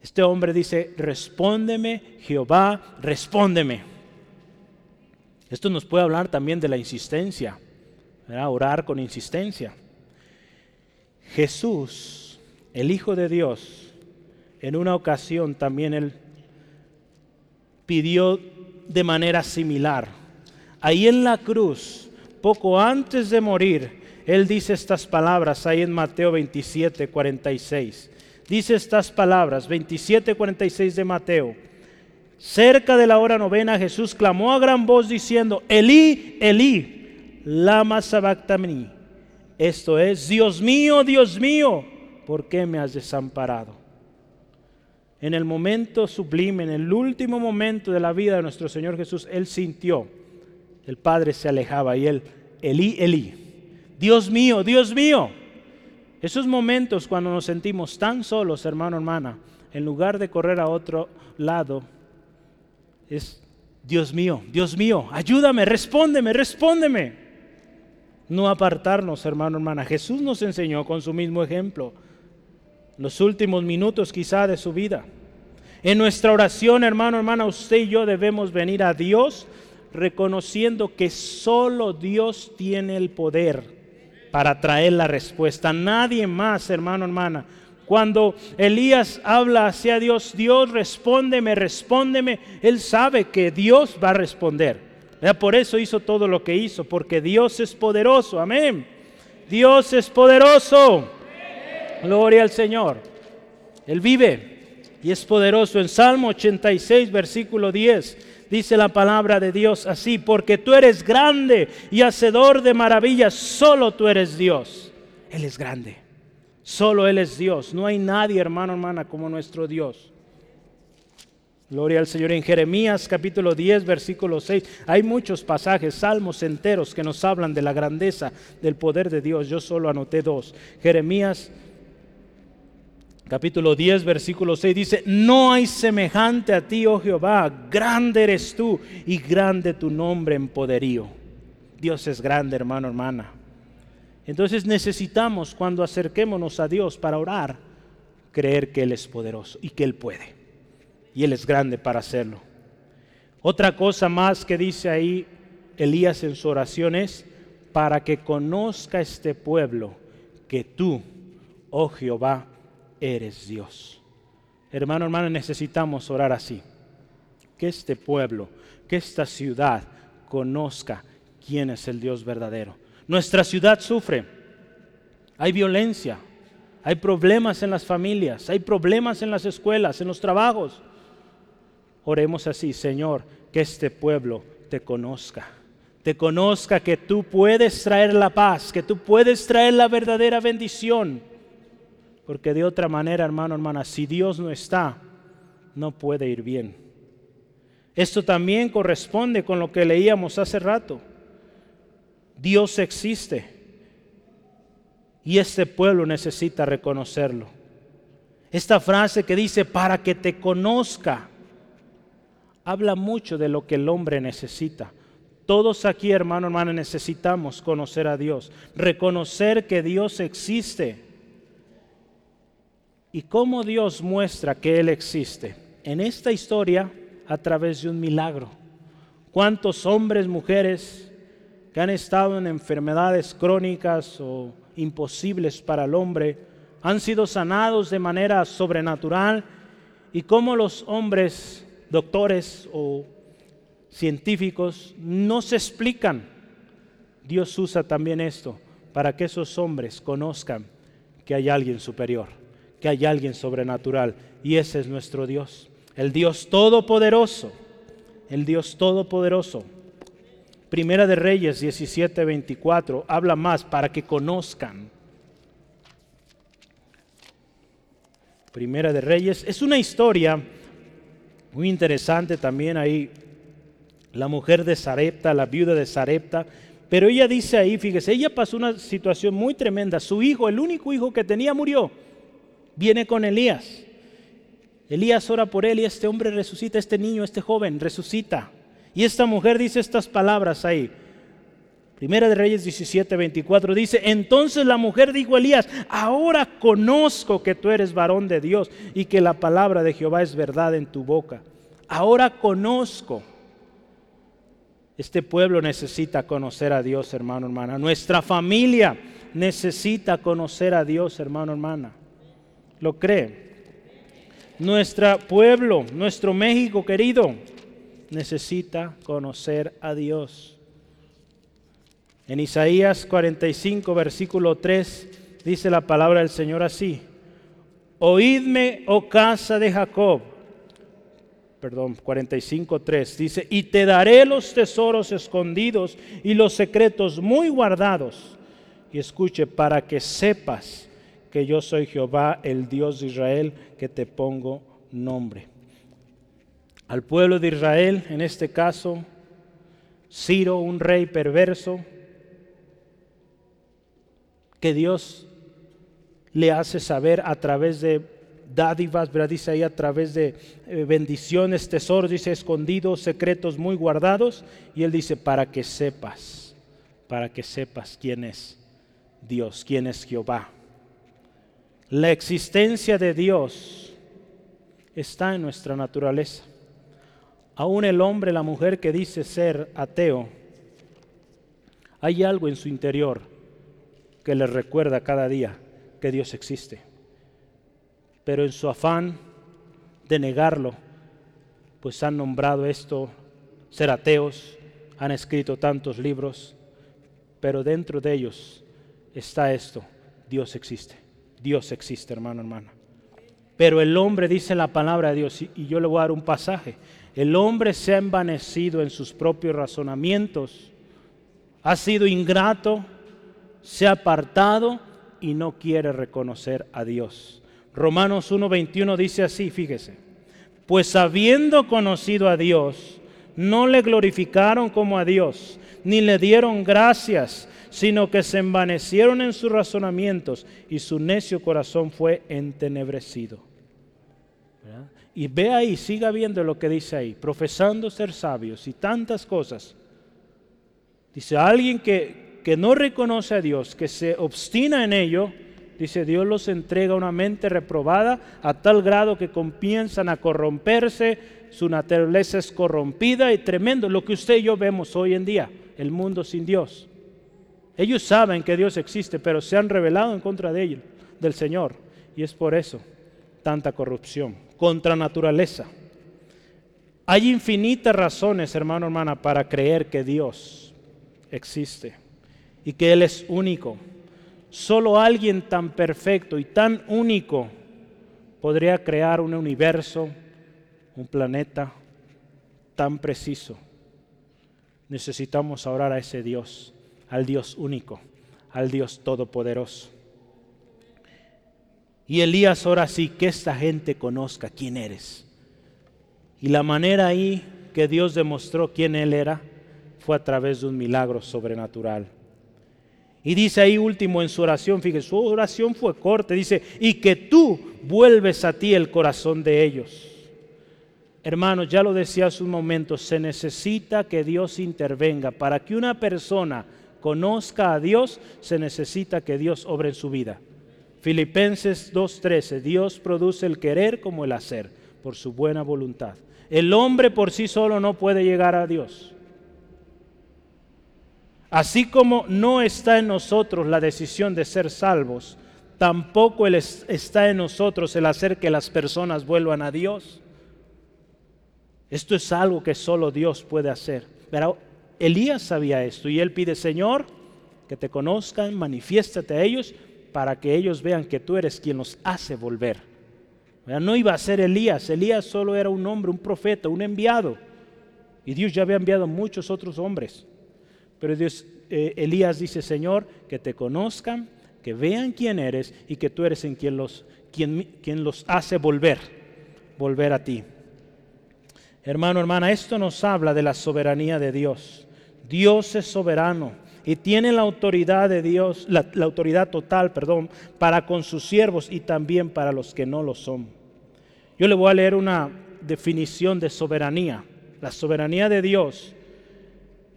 Este hombre dice, respóndeme, Jehová, respóndeme. Esto nos puede hablar también de la insistencia, orar con insistencia. Jesús, el Hijo de Dios, en una ocasión también él pidió de manera similar. Ahí en la cruz, poco antes de morir, Él dice estas palabras ahí en Mateo 27, 46. Dice estas palabras, 27, 46 de Mateo. Cerca de la hora novena Jesús clamó a gran voz diciendo, Elí, Elí, lama sabactamini. Esto es, Dios mío, Dios mío, ¿por qué me has desamparado? En el momento sublime, en el último momento de la vida de nuestro Señor Jesús, Él sintió, el Padre se alejaba y Él, Elí, Elí, Dios mío, Dios mío. Esos momentos cuando nos sentimos tan solos, hermano, hermana, en lugar de correr a otro lado, es Dios mío, Dios mío, ayúdame, respóndeme, respóndeme. No apartarnos, hermano, hermana. Jesús nos enseñó con su mismo ejemplo los últimos minutos quizá de su vida. En nuestra oración, hermano, hermana, usted y yo debemos venir a Dios reconociendo que solo Dios tiene el poder para traer la respuesta. Nadie más, hermano, hermana. Cuando Elías habla hacia Dios, Dios respóndeme, respóndeme, él sabe que Dios va a responder. Por eso hizo todo lo que hizo, porque Dios es poderoso, amén. Dios es poderoso. Gloria al Señor. Él vive y es poderoso. En Salmo 86, versículo 10, dice la palabra de Dios así, porque tú eres grande y hacedor de maravillas, solo tú eres Dios. Él es grande. Solo Él es Dios. No hay nadie, hermano, hermana, como nuestro Dios. Gloria al Señor. En Jeremías capítulo 10, versículo 6, hay muchos pasajes, salmos enteros que nos hablan de la grandeza del poder de Dios. Yo solo anoté dos. Jeremías capítulo 10, versículo 6 dice, no hay semejante a ti, oh Jehová, grande eres tú y grande tu nombre en poderío. Dios es grande, hermano, hermana. Entonces necesitamos, cuando acerquémonos a Dios para orar, creer que Él es poderoso y que Él puede. Y Él es grande para hacerlo. Otra cosa más que dice ahí Elías en su oración es, para que conozca este pueblo que tú, oh Jehová, eres Dios. Hermano, hermano, necesitamos orar así. Que este pueblo, que esta ciudad conozca quién es el Dios verdadero. Nuestra ciudad sufre. Hay violencia, hay problemas en las familias, hay problemas en las escuelas, en los trabajos. Oremos así, Señor, que este pueblo te conozca. Te conozca que tú puedes traer la paz, que tú puedes traer la verdadera bendición Porque de otra manera, hermano, hermana, si Dios no está, no puede ir bien. Esto también corresponde con lo que leíamos hace rato. Dios existe y este pueblo necesita reconocerlo. Esta frase que dice, para que te conozca, habla mucho de lo que el hombre necesita. Todos aquí, hermano, hermana, necesitamos conocer a Dios, reconocer que Dios existe. ¿Y cómo Dios muestra que Él existe? En esta historia, a través de un milagro. ¿Cuántos hombres, mujeres que han estado en enfermedades crónicas o imposibles para el hombre han sido sanados de manera sobrenatural? ¿Y cómo los hombres, doctores o científicos no se explican. Dios usa también esto para que esos hombres conozcan que hay alguien superior, que hay alguien sobrenatural. Y ese es nuestro Dios, el Dios todopoderoso, el Dios todopoderoso. Primera de Reyes 17:24 habla más para que conozcan. Primera de Reyes es una historia muy interesante también ahí la mujer de Sarepta, la viuda de Sarepta. Pero ella dice ahí, fíjese, ella pasó una situación muy tremenda. Su hijo, el único hijo que tenía, murió. Viene con Elías. Elías ora por él y este hombre resucita, este niño, este joven resucita. Y esta mujer dice estas palabras ahí. Primera de Reyes 17, 24 dice, entonces la mujer dijo a Elías, ahora conozco que tú eres varón de Dios y que la palabra de Jehová es verdad en tu boca. Ahora conozco este pueblo necesita conocer a Dios, hermano, hermana. Nuestra familia necesita conocer a Dios, hermano, hermana. ¿Lo cree? Nuestro pueblo, nuestro México querido, necesita conocer a Dios. En Isaías 45, versículo 3, dice la palabra del Señor así. Oídme, oh casa de Jacob perdón, 45.3, dice, y te daré los tesoros escondidos y los secretos muy guardados. Y escuche, para que sepas que yo soy Jehová, el Dios de Israel, que te pongo nombre. Al pueblo de Israel, en este caso, Ciro, un rey perverso, que Dios le hace saber a través de dádivas, ¿verdad? dice ahí a través de eh, bendiciones, tesoros, dice escondidos, secretos muy guardados. Y él dice, para que sepas, para que sepas quién es Dios, quién es Jehová. La existencia de Dios está en nuestra naturaleza. Aún el hombre, la mujer que dice ser ateo, hay algo en su interior que le recuerda cada día que Dios existe pero en su afán de negarlo, pues han nombrado esto ser ateos, han escrito tantos libros, pero dentro de ellos está esto, Dios existe, Dios existe, hermano, hermana. Pero el hombre dice la palabra de Dios, y yo le voy a dar un pasaje, el hombre se ha envanecido en sus propios razonamientos, ha sido ingrato, se ha apartado y no quiere reconocer a Dios. Romanos 1.21 dice así, fíjese, pues habiendo conocido a Dios, no le glorificaron como a Dios, ni le dieron gracias, sino que se envanecieron en sus razonamientos y su necio corazón fue entenebrecido. Y ve ahí, siga viendo lo que dice ahí, profesando ser sabios y tantas cosas. Dice, alguien que, que no reconoce a Dios, que se obstina en ello, Dice, Dios los entrega una mente reprobada a tal grado que comienzan a corromperse, su naturaleza es corrompida y tremendo, lo que usted y yo vemos hoy en día, el mundo sin Dios. Ellos saben que Dios existe, pero se han rebelado en contra de él, del Señor. Y es por eso tanta corrupción, contra naturaleza. Hay infinitas razones, hermano, hermana, para creer que Dios existe y que Él es único Solo alguien tan perfecto y tan único podría crear un universo, un planeta tan preciso. Necesitamos orar a ese Dios, al Dios único, al Dios todopoderoso. Y Elías ahora sí, que esta gente conozca quién eres. Y la manera ahí que Dios demostró quién él era fue a través de un milagro sobrenatural. Y dice ahí último en su oración, fíjese, su oración fue corta, dice, y que tú vuelves a ti el corazón de ellos. Hermanos, ya lo decía hace un momento, se necesita que Dios intervenga. Para que una persona conozca a Dios, se necesita que Dios obre en su vida. Filipenses 2.13, Dios produce el querer como el hacer, por su buena voluntad. El hombre por sí solo no puede llegar a Dios. Así como no está en nosotros la decisión de ser salvos, tampoco está en nosotros el hacer que las personas vuelvan a Dios. Esto es algo que solo Dios puede hacer. Pero Elías sabía esto y él pide, Señor, que te conozcan, manifiéstate a ellos para que ellos vean que tú eres quien los hace volver. No iba a ser Elías, Elías solo era un hombre, un profeta, un enviado. Y Dios ya había enviado muchos otros hombres. Pero Dios, eh, Elías dice, Señor, que te conozcan, que vean quién eres y que tú eres en quien los, quien, quien los hace volver, volver a ti. Hermano, hermana, esto nos habla de la soberanía de Dios. Dios es soberano y tiene la autoridad de Dios, la, la, autoridad total, perdón, para con sus siervos y también para los que no lo son. Yo le voy a leer una definición de soberanía. La soberanía de Dios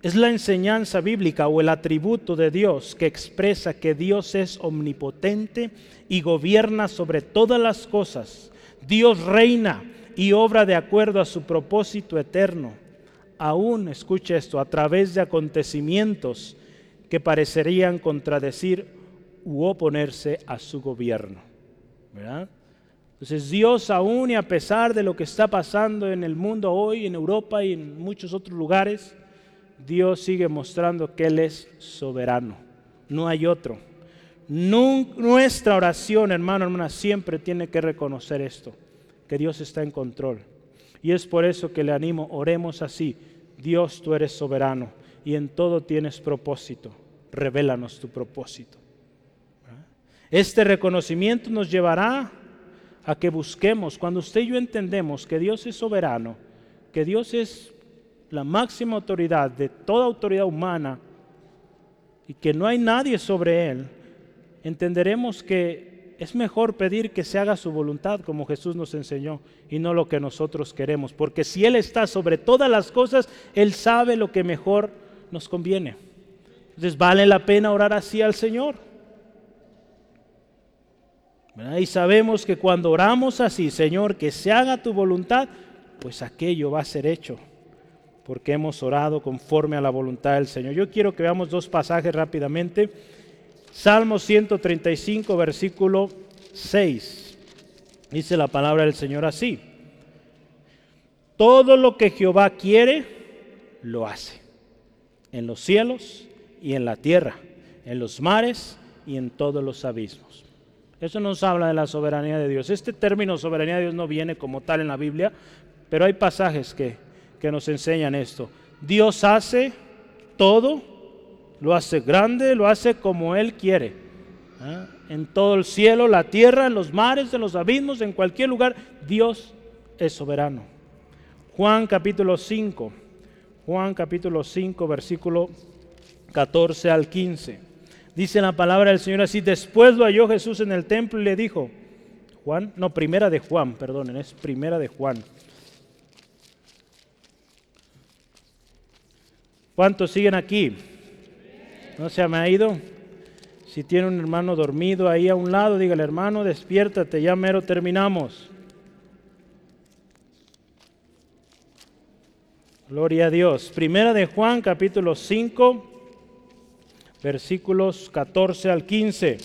es la enseñanza bíblica o el atributo de Dios que expresa que Dios es omnipotente y gobierna sobre todas las cosas. Dios reina y obra de acuerdo a su propósito eterno. Aún, escuche esto, a través de acontecimientos que parecerían contradecir u oponerse a su gobierno. Entonces Dios aún y a pesar de lo que está pasando en el mundo hoy, en Europa y en muchos otros lugares, Dios sigue mostrando que Él es soberano. No hay otro. nuestra oración, hermano, hermana, siempre tiene que reconocer esto, que Dios está en control. Y es por eso que le animo, oremos así. Dios, tú eres soberano y en todo tienes propósito. Revélanos tu propósito. Este reconocimiento nos llevará a que busquemos, cuando usted y yo entendemos que Dios es soberano, que Dios es la máxima autoridad de toda autoridad humana y que no hay nadie sobre él, entenderemos que es mejor pedir que se haga su voluntad como Jesús nos enseñó y no lo que nosotros queremos, porque si Él está sobre todas las cosas, Él sabe lo que mejor nos conviene. Entonces vale la pena orar así al Señor. Y sabemos que cuando oramos así, Señor, que se haga tu voluntad, pues aquello va a ser hecho porque hemos orado conforme a la voluntad del Señor. Yo quiero que veamos dos pasajes rápidamente. Salmo 135, versículo 6. Dice la palabra del Señor así. Todo lo que Jehová quiere, lo hace. En los cielos y en la tierra, en los mares y en todos los abismos. Eso nos habla de la soberanía de Dios. Este término soberanía de Dios no viene como tal en la Biblia, pero hay pasajes que que nos enseñan esto. Dios hace todo, lo hace grande, lo hace como Él quiere. ¿ah? En todo el cielo, la tierra, en los mares, en los abismos, en cualquier lugar, Dios es soberano. Juan capítulo 5, Juan capítulo 5, versículo 14 al 15. Dice la palabra del Señor así, después lo halló Jesús en el templo y le dijo, Juan, no, primera de Juan, perdonen, es primera de Juan. ¿Cuántos siguen aquí? ¿No se me ha ido? Si tiene un hermano dormido ahí a un lado, dígale, hermano, despiértate, ya mero terminamos. Gloria a Dios. Primera de Juan, capítulo 5, versículos 14 al 15.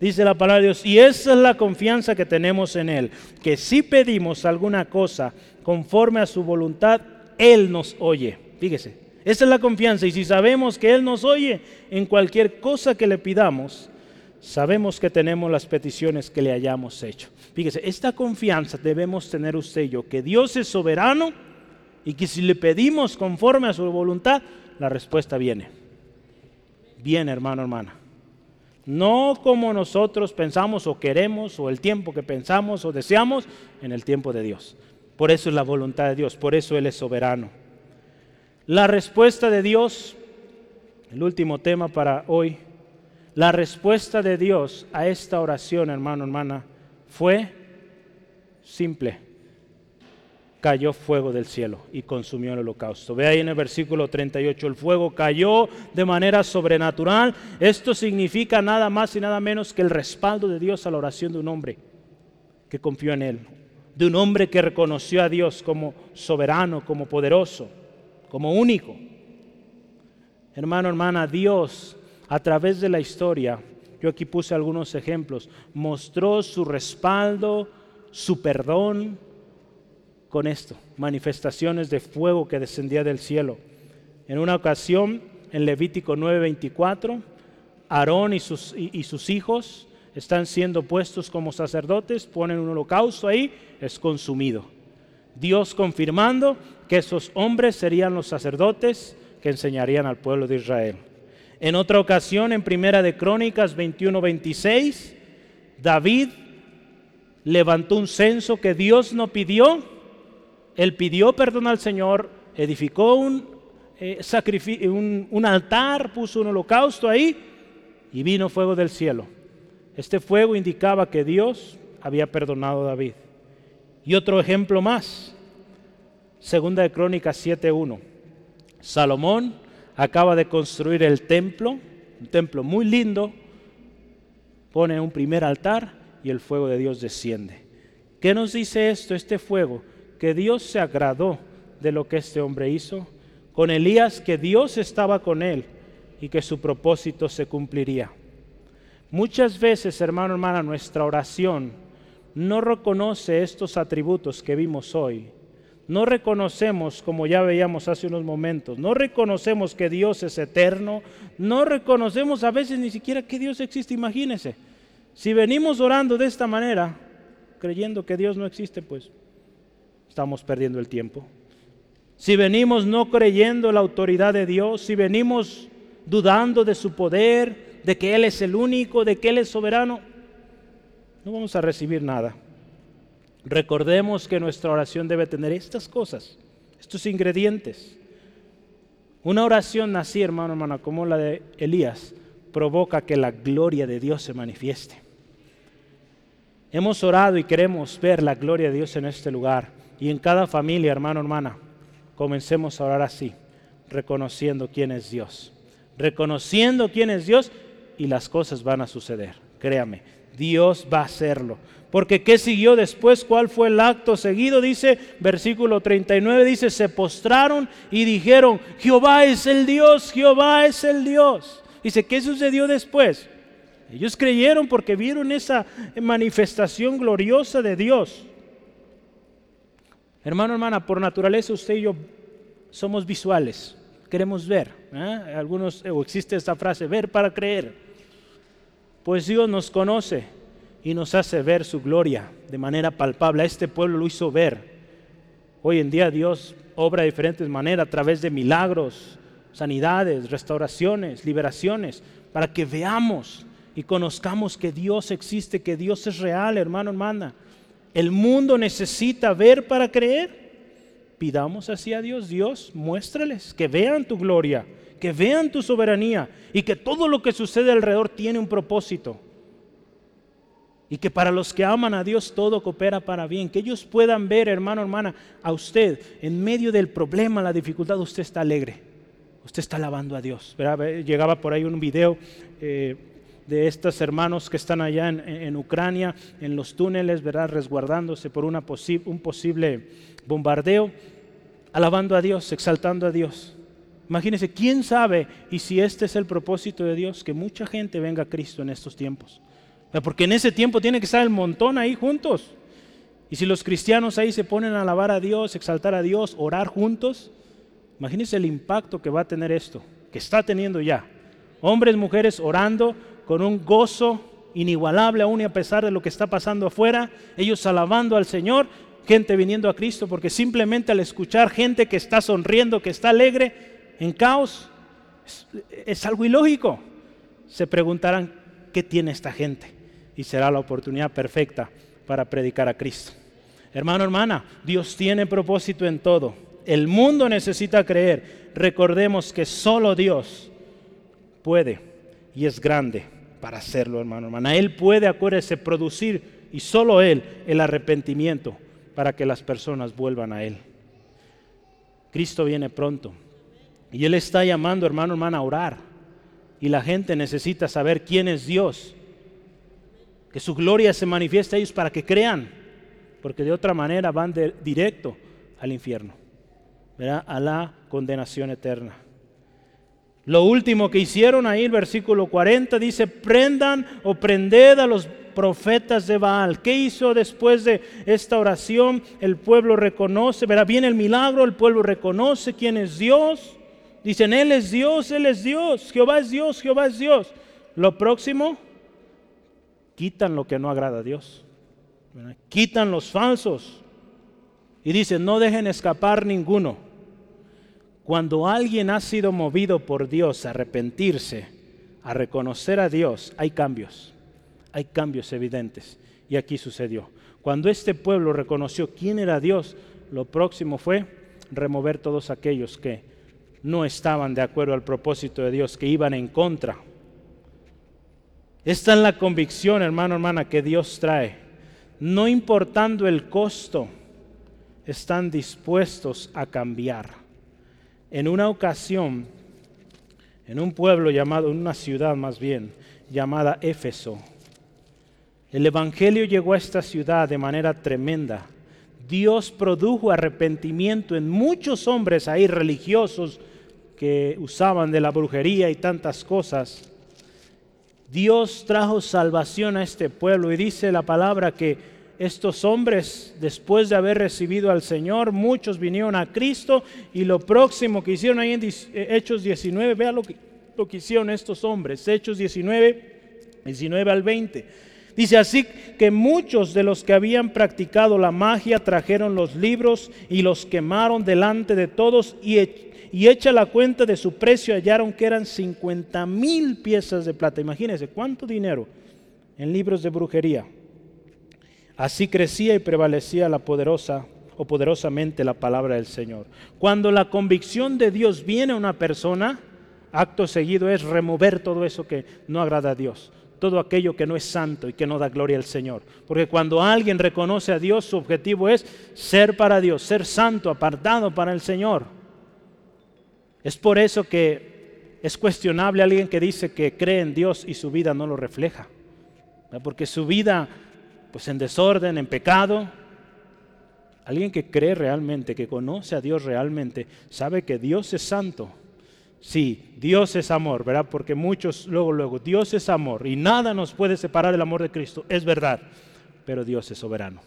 Dice la palabra de Dios, y esa es la confianza que tenemos en Él, que si pedimos alguna cosa conforme a su voluntad, Él nos oye. Fíjese, esa es la confianza. Y si sabemos que Él nos oye en cualquier cosa que le pidamos, sabemos que tenemos las peticiones que le hayamos hecho. Fíjese, esta confianza debemos tener usted y yo, que Dios es soberano y que si le pedimos conforme a su voluntad, la respuesta viene. Viene, hermano, hermana. No como nosotros pensamos o queremos o el tiempo que pensamos o deseamos en el tiempo de Dios. Por eso es la voluntad de Dios, por eso Él es soberano. La respuesta de Dios, el último tema para hoy, la respuesta de Dios a esta oración, hermano, hermana, fue simple. Cayó fuego del cielo y consumió el holocausto. Ve ahí en el versículo 38, el fuego cayó de manera sobrenatural. Esto significa nada más y nada menos que el respaldo de Dios a la oración de un hombre que confió en Él, de un hombre que reconoció a Dios como soberano, como poderoso, como único. Hermano, hermana, Dios a través de la historia, yo aquí puse algunos ejemplos, mostró su respaldo, su perdón con esto, manifestaciones de fuego que descendía del cielo. En una ocasión, en Levítico 9:24, Aarón y sus, y sus hijos están siendo puestos como sacerdotes, ponen un holocausto ahí, es consumido. Dios confirmando que esos hombres serían los sacerdotes que enseñarían al pueblo de Israel. En otra ocasión, en Primera de Crónicas 21-26, David levantó un censo que Dios no pidió. Él pidió perdón al Señor, edificó un, eh, un, un altar, puso un holocausto ahí y vino fuego del cielo. Este fuego indicaba que Dios había perdonado a David. Y otro ejemplo más, Segunda de Crónicas 7.1. Salomón acaba de construir el templo, un templo muy lindo, pone un primer altar y el fuego de Dios desciende. ¿Qué nos dice esto, este fuego? Que Dios se agradó de lo que este hombre hizo, con Elías que Dios estaba con él y que su propósito se cumpliría. Muchas veces, hermano, hermana, nuestra oración no reconoce estos atributos que vimos hoy no reconocemos, como ya veíamos hace unos momentos, no reconocemos que Dios es eterno, no reconocemos a veces ni siquiera que Dios existe, imagínense. Si venimos orando de esta manera, creyendo que Dios no existe, pues estamos perdiendo el tiempo. Si venimos no creyendo la autoridad de Dios, si venimos dudando de su poder, de que Él es el único, de que Él es soberano, no vamos a recibir nada. Recordemos que nuestra oración debe tener estas cosas, estos ingredientes. Una oración así, hermano, hermana, como la de Elías, provoca que la gloria de Dios se manifieste. Hemos orado y queremos ver la gloria de Dios en este lugar. Y en cada familia, hermano, hermana, comencemos a orar así, reconociendo quién es Dios. Reconociendo quién es Dios y las cosas van a suceder. Créame, Dios va a hacerlo. Porque ¿qué siguió después? ¿Cuál fue el acto seguido? Dice, versículo 39, dice, se postraron y dijeron, Jehová es el Dios, Jehová es el Dios. Dice, ¿qué sucedió después? Ellos creyeron porque vieron esa manifestación gloriosa de Dios. Hermano, hermana, por naturaleza usted y yo somos visuales, queremos ver. ¿eh? Algunos, o existe esta frase, ver para creer. Pues Dios nos conoce y nos hace ver su gloria de manera palpable. A este pueblo lo hizo ver. Hoy en día Dios obra de diferentes maneras a través de milagros, sanidades, restauraciones, liberaciones, para que veamos y conozcamos que Dios existe, que Dios es real, hermano, hermana. El mundo necesita ver para creer. Pidamos así a Dios, Dios, muéstrales, que vean tu gloria, que vean tu soberanía y que todo lo que sucede alrededor tiene un propósito. Y que para los que aman a Dios todo coopera para bien. Que ellos puedan ver, hermano, hermana, a usted en medio del problema, la dificultad, usted está alegre. Usted está alabando a Dios. Llegaba por ahí un video eh, de estos hermanos que están allá en, Ucrania, en los túneles, ¿verdad? resguardándose por una un posible bombardeo, alabando a Dios, exaltando a Dios. Imagínense, ¿quién sabe? Y si este es el propósito de Dios, que mucha gente venga a Cristo en estos tiempos. Porque en ese tiempo tiene que estar el montón ahí juntos. Y si los cristianos ahí se ponen a alabar a Dios, exaltar a Dios, orar juntos, imagínense el impacto que va a tener esto, que está teniendo ya. Hombres, mujeres orando con un gozo inigualable aún y a pesar de lo que está pasando afuera, ellos alabando al Señor, gente viniendo a Cristo, porque simplemente al escuchar gente que está sonriendo, que está alegre, en caos, es, algo ilógico. Se preguntarán, qué tiene esta gente y será la oportunidad perfecta para predicar a Cristo. Hermano, hermana, Dios tiene propósito en todo. El mundo necesita creer. Recordemos que solo Dios puede y es grande para hacerlo, hermano, hermana. Él puede, acuérdese, producir y solo Él el arrepentimiento para que las personas vuelvan a Él. Cristo viene pronto y Él está llamando, hermano, hermana, a orar. Y la gente necesita saber quién es Dios. Que su gloria se manifieste a ellos para que crean, porque de otra manera van de, directo al infierno, a la condenación eterna. Lo último que hicieron ahí, el versículo 40 dice, prendan o prended a los profetas de Baal. ¿Qué hizo después de esta oración? El pueblo reconoce, verá, viene el milagro, el pueblo reconoce quién es Dios. Dicen, Él es Dios, Él es Dios, Jehová es Dios, Jehová es Dios. Lo próximo, quitan lo que no agrada a Dios. Quitan los falsos. Y dicen, no dejen escapar ninguno. Cuando alguien ha sido movido por Dios a arrepentirse, a reconocer a Dios, hay cambios, hay cambios evidentes. Y aquí sucedió. Cuando este pueblo reconoció quién era Dios, lo próximo fue remover todos aquellos que no estaban de acuerdo al propósito de Dios, que iban en contra. Esta es la convicción, hermano, hermana, que Dios trae. No importando el costo, están dispuestos a cambiar en una ocasión, en un pueblo llamado, en una ciudad más bien, llamada Éfeso, el Evangelio llegó a esta ciudad de manera tremenda. Dios produjo arrepentimiento en muchos hombres ahí religiosos que usaban de la brujería y tantas cosas. Dios trajo salvación a este pueblo y dice la palabra que estos hombres, después de haber recibido al Señor, muchos vinieron a Cristo y lo próximo que hicieron ahí en eh, Hechos 19, vea lo que, lo que hicieron estos hombres, Hechos 19, 19 al 20. Dice así que muchos de los que habían practicado la magia trajeron los libros y los quemaron delante de todos y, y hecha la cuenta de su precio hallaron que eran 50 mil piezas de plata. Imagínense cuánto dinero en libros de brujería. Así crecía y prevalecía la poderosa o poderosamente la palabra del Señor. Cuando la convicción de Dios viene a una persona, acto seguido es remover todo eso que no agrada a Dios, todo aquello que no es santo y que no da gloria al Señor. Porque cuando alguien reconoce a Dios, su objetivo es ser para Dios, ser santo, apartado para el Señor. Es por eso que es cuestionable alguien que dice que cree en Dios y su vida no lo refleja. Porque su vida pues en desorden, en pecado. Alguien que cree realmente, que conoce a Dios realmente, sabe que Dios es santo. Sí, Dios es amor, ¿verdad? Porque muchos luego, luego, Dios es amor y nada nos puede separar del amor de Cristo. Es verdad, pero Dios es soberano.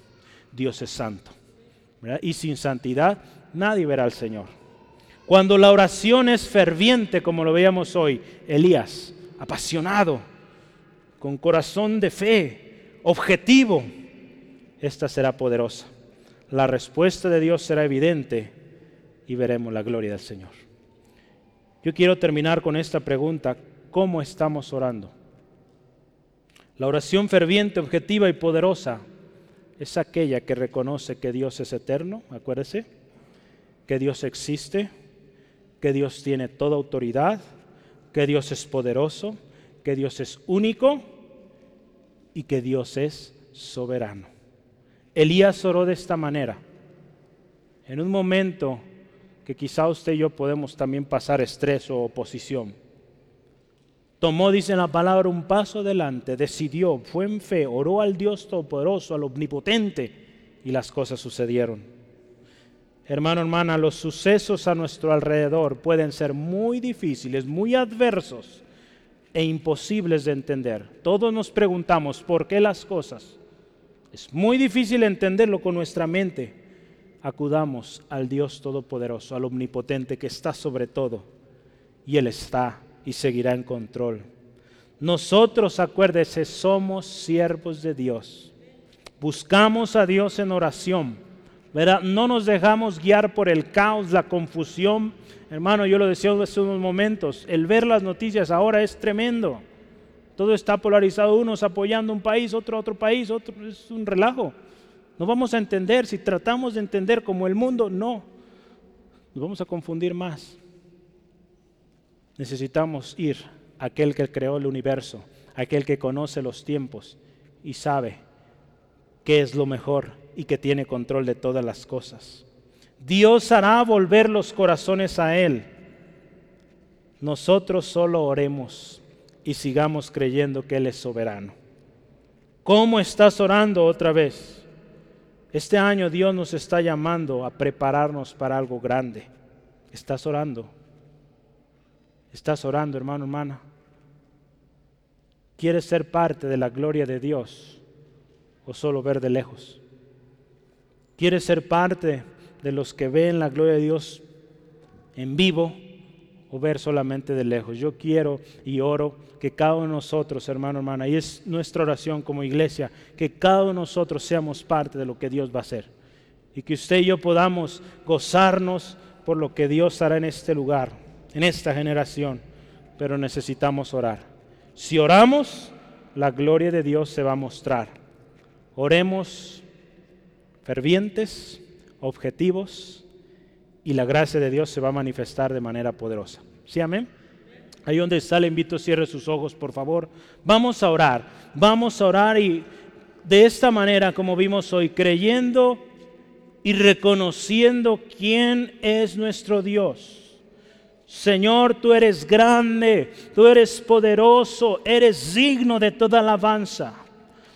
Dios es santo. Y sin santidad nadie verá al Señor. Cuando la oración es ferviente, como lo veíamos hoy, Elías, apasionado, con corazón de fe, objetivo, esta será poderosa. La respuesta de Dios será evidente y veremos la gloria del Señor. Yo quiero terminar con esta pregunta, ¿cómo estamos orando? La oración ferviente, objetiva y poderosa es aquella que reconoce que Dios es eterno, acuérdese, que Dios existe, que Dios tiene toda autoridad, que Dios es poderoso, que Dios es único y que Dios es soberano. Elías oró de esta manera. En un momento que quizá usted y yo podemos también pasar estrés o oposición. Tomó, dice la palabra, un paso adelante, decidió, fue en fe, oró al Dios Todopoderoso, al Omnipotente, y las cosas sucedieron. Hermano, hermana, los sucesos a nuestro alrededor pueden ser muy difíciles, muy adversos, e imposibles de entender. Todos nos preguntamos por qué las cosas. Es muy difícil entenderlo con nuestra mente. Acudamos al Dios Todopoderoso, al Omnipotente que está sobre todo. Y Él está y seguirá en control. Nosotros, acuérdese, somos siervos de Dios. Buscamos a Dios en oración. No nos dejamos guiar por el caos, la confusión, Hermano, yo lo decía hace unos momentos, el ver las noticias ahora es tremendo. Todo está polarizado, unos apoyando un país, otro otro país, otro es un relajo. No vamos a entender, si tratamos de entender como el mundo, no. Nos vamos a confundir más. Necesitamos ir a aquel que creó el universo, aquel que conoce los tiempos y sabe qué es lo mejor y que tiene control de todas las cosas. Dios hará volver los corazones a Él. Nosotros solo oremos y sigamos creyendo que Él es soberano. ¿Cómo estás orando otra vez? Este año Dios nos está llamando a prepararnos para algo grande. ¿Estás orando? ¿Estás orando, hermano, hermana? ¿Quieres ser parte de la gloria de Dios o solo ver de lejos? ¿Quieres ser parte de los que ven la gloria de Dios en vivo o ver solamente de lejos? Yo quiero y oro que cada uno de nosotros, hermano, hermana, y es nuestra oración como iglesia, que cada uno de nosotros seamos parte de lo que Dios va a hacer. Y que usted y yo podamos gozarnos por lo que Dios hará en este lugar, en esta generación. Pero necesitamos orar. Si oramos, la gloria de Dios se va a mostrar. Oremos fervientes, objetivos, y la gracia de Dios se va a manifestar de manera poderosa. ¿Sí, amén? Ahí donde está, le invito cierre sus ojos, por favor. Vamos a orar, vamos a orar y de esta manera, como vimos hoy, creyendo y reconociendo quién es nuestro Dios. Señor, tú eres grande, tú eres poderoso, eres digno de toda alabanza.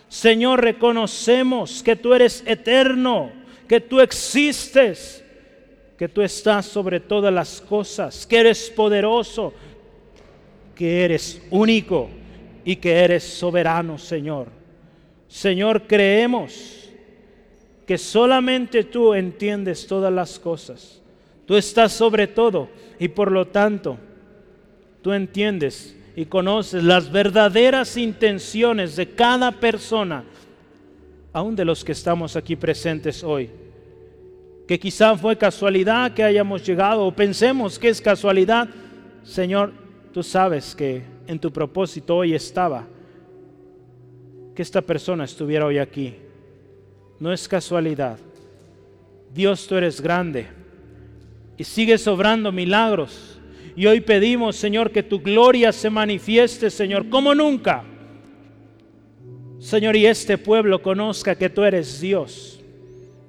Señor, reconocemos que tú eres eterno, que tú existes, que tú estás sobre todas las cosas, que eres poderoso, que eres único y que eres soberano, Señor. Señor, creemos que solamente tú entiendes todas las cosas. Tú estás sobre todo y por lo tanto tú entiendes y conoces las verdaderas intenciones de cada persona, aun de los que estamos aquí presentes hoy. Que quizá fue casualidad que hayamos llegado o pensemos que es casualidad. Señor, tú sabes que en tu propósito hoy estaba que esta persona estuviera hoy aquí. No es casualidad. Dios, tú eres grande y sigues obrando milagros. Y hoy pedimos, Señor, que tu gloria se manifieste, Señor, como nunca. Señor, y este pueblo conozca que tú eres Dios,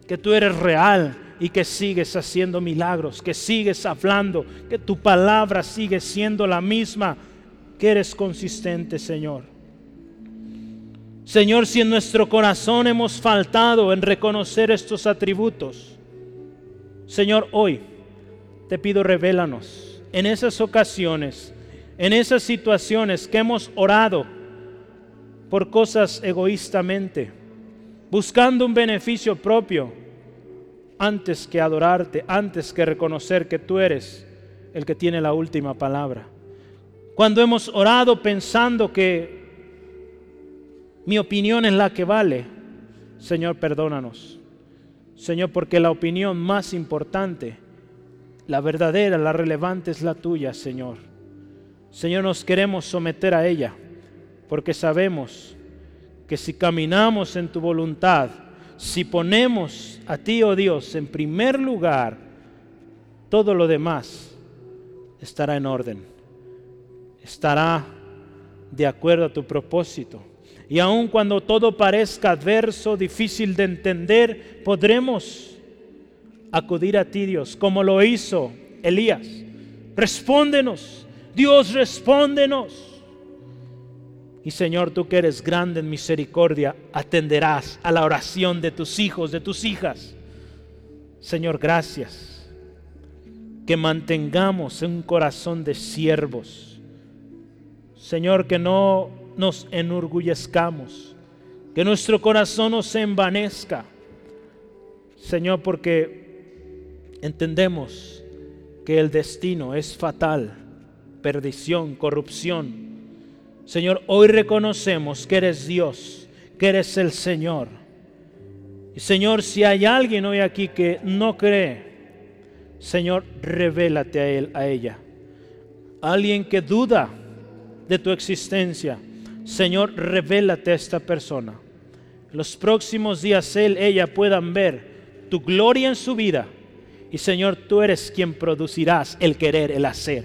que tú eres real y que sigues haciendo milagros, que sigues hablando, que tu palabra sigue siendo la misma, que eres consistente, Señor. Señor, si en nuestro corazón hemos faltado en reconocer estos atributos, Señor, hoy te pido revélanos en esas ocasiones, en esas situaciones que hemos orado por cosas egoístamente, buscando un beneficio propio, antes que adorarte, antes que reconocer que tú eres el que tiene la última palabra. Cuando hemos orado pensando que mi opinión es la que vale, Señor, perdónanos. Señor, porque la opinión más importante la verdadera, la relevante es la tuya, Señor. Señor, nos queremos someter a ella porque sabemos que si caminamos en tu voluntad, si ponemos a ti, oh Dios, en primer lugar, todo lo demás estará en orden, estará de acuerdo a tu propósito. Y aun cuando todo parezca adverso, difícil de entender, podremos acudir a ti, Dios, como lo hizo Elías. Respóndenos, Dios, respóndenos. Y Señor, tú que eres grande en misericordia, atenderás a la oración de tus hijos, de tus hijas. Señor, gracias. Que mantengamos un corazón de siervos. Señor, que no nos enorgullezcamos. Que nuestro corazón no se envanezca. Señor, porque entendemos que el destino es fatal, perdición, corrupción. Señor, hoy reconocemos que eres Dios, que eres el Señor. Y Señor, si hay alguien hoy aquí que no cree, Señor, revélate a él, a ella. Alguien que duda de tu existencia, Señor, revélate a esta persona. Los próximos días él, ella puedan ver tu gloria en su vida. Y Señor, tú eres quien producirás el querer, el hacer.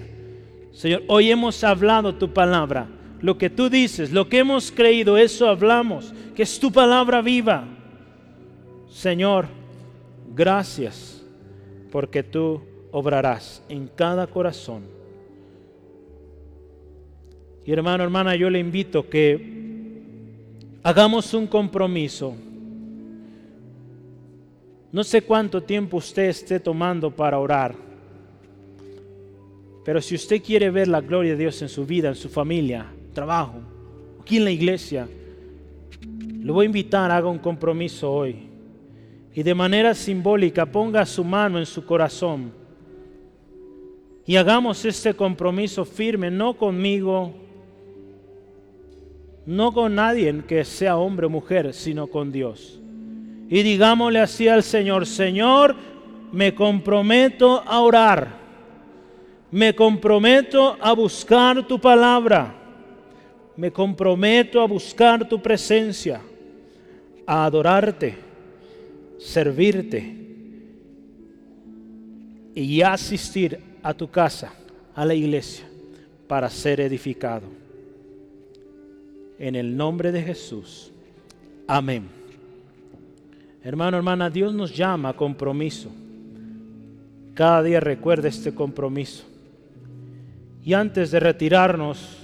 Señor, hoy hemos hablado tu palabra. Lo que tú dices, lo que hemos creído, eso hablamos, que es tu palabra viva. Señor, gracias porque tú obrarás en cada corazón. Y hermano, hermana, yo le invito que hagamos un compromiso. No sé cuánto tiempo usted esté tomando para orar, pero si usted quiere ver la gloria de Dios en su vida, en su familia, trabajo, aquí en la iglesia, le voy a invitar, haga un compromiso hoy. Y de manera simbólica ponga su mano en su corazón. Y hagamos este compromiso firme, no conmigo, no con nadie que sea hombre o mujer, sino con Dios. Y digámosle así al Señor, Señor, me comprometo a orar, me comprometo a buscar tu palabra, me comprometo a buscar tu presencia, a adorarte, servirte y asistir a tu casa, a la iglesia, para ser edificado en el nombre de Jesús. Amén. Hermano, hermana, Dios nos llama a compromiso. Cada día recuerda este compromiso. Y antes de retirarnos,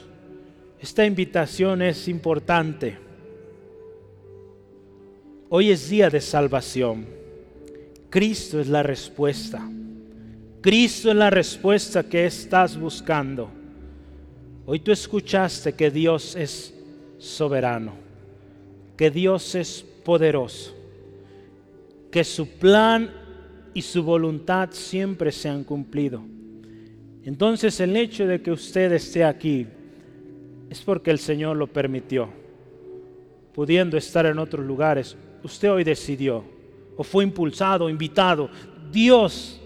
esta invitación es importante. Hoy es día de salvación. Cristo es la respuesta. Cristo es la respuesta que estás buscando. Hoy tú escuchaste que Dios es soberano, que Dios es poderoso, que su plan y su voluntad siempre se han cumplido. Entonces el hecho de que usted esté aquí es porque el Señor lo permitió. Pudiendo estar en otros lugares, usted hoy decidió o fue impulsado, invitado. Dios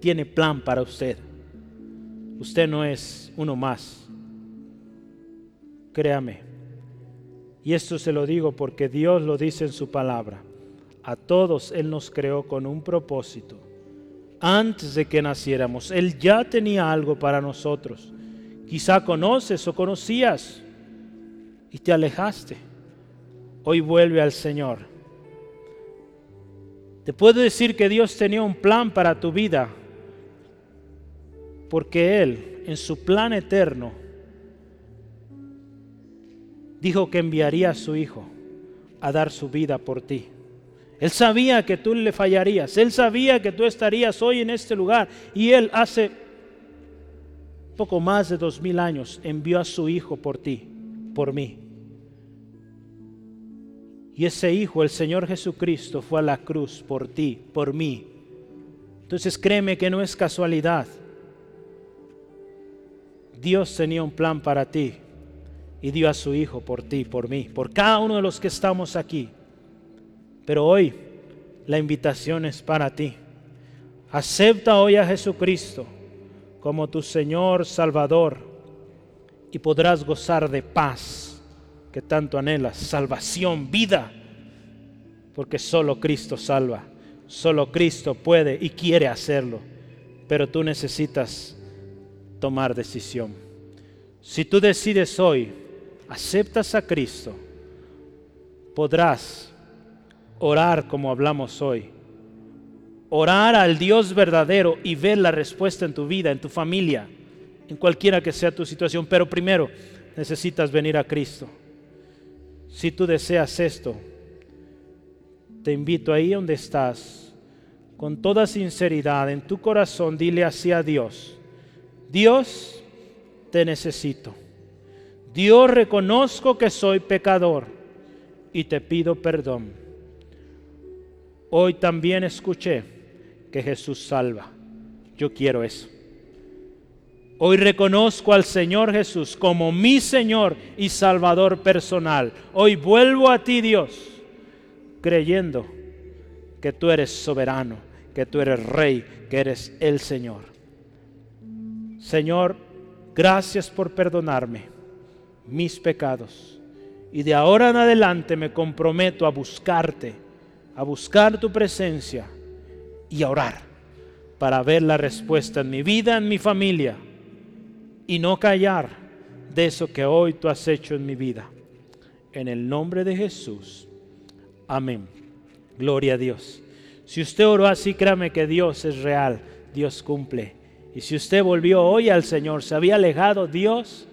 tiene plan para usted. Usted no es uno más. Créame. Y esto se lo digo porque Dios lo dice en su palabra. A todos Él nos creó con un propósito. Antes de que naciéramos, Él ya tenía algo para nosotros. Quizá conoces o conocías y te alejaste. Hoy vuelve al Señor. Te puedo decir que Dios tenía un plan para tu vida, porque Él, en su plan eterno, dijo que enviaría a su Hijo a dar su vida por ti. Él sabía que tú le fallarías, Él sabía que tú estarías hoy en este lugar y Él hace poco más de dos mil años envió a su Hijo por ti, por mí. Y ese Hijo, el Señor Jesucristo, fue a la cruz por ti, por mí. Entonces créeme que no es casualidad. Dios tenía un plan para ti y dio a su Hijo por ti, por mí, por cada uno de los que estamos aquí. Pero hoy la invitación es para ti. Acepta hoy a Jesucristo como tu Señor Salvador y podrás gozar de paz que tanto anhelas, salvación, vida, porque solo Cristo salva, solo Cristo puede y quiere hacerlo, pero tú necesitas tomar decisión. Si tú decides hoy aceptas a Cristo, podrás orar como hablamos hoy. Orar al Dios verdadero y ver la respuesta en tu vida, en tu familia, en cualquiera que sea tu situación. Pero primero necesitas venir a Cristo. Si tú deseas esto, te invito ahí donde estás, con toda sinceridad en tu corazón, dile así a Dios, Dios, te necesito. Dios reconozco que soy pecador y te pido perdón. Hoy también escuché que Jesús salva. Yo quiero eso. Hoy reconozco al Señor Jesús como mi Señor y Salvador personal. Hoy vuelvo a ti, Dios, creyendo que tú eres soberano, que tú eres rey, que eres el Señor. Señor, gracias por perdonarme mis pecados. Y de ahora en adelante me comprometo a buscarte, a buscar tu presencia y a orar para ver la respuesta en mi vida, en mi familia y no callar de eso que hoy tú has hecho en mi vida. En el nombre de Jesús. Amén. Gloria a Dios. Si usted oró así, créame que Dios es real, Dios cumple. Y si usted volvió hoy al Señor, se había alejado, Dios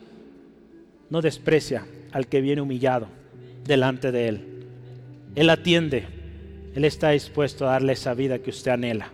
no desprecia al que viene humillado delante de Él. Él atiende, Él está dispuesto a darle esa vida que usted anhela.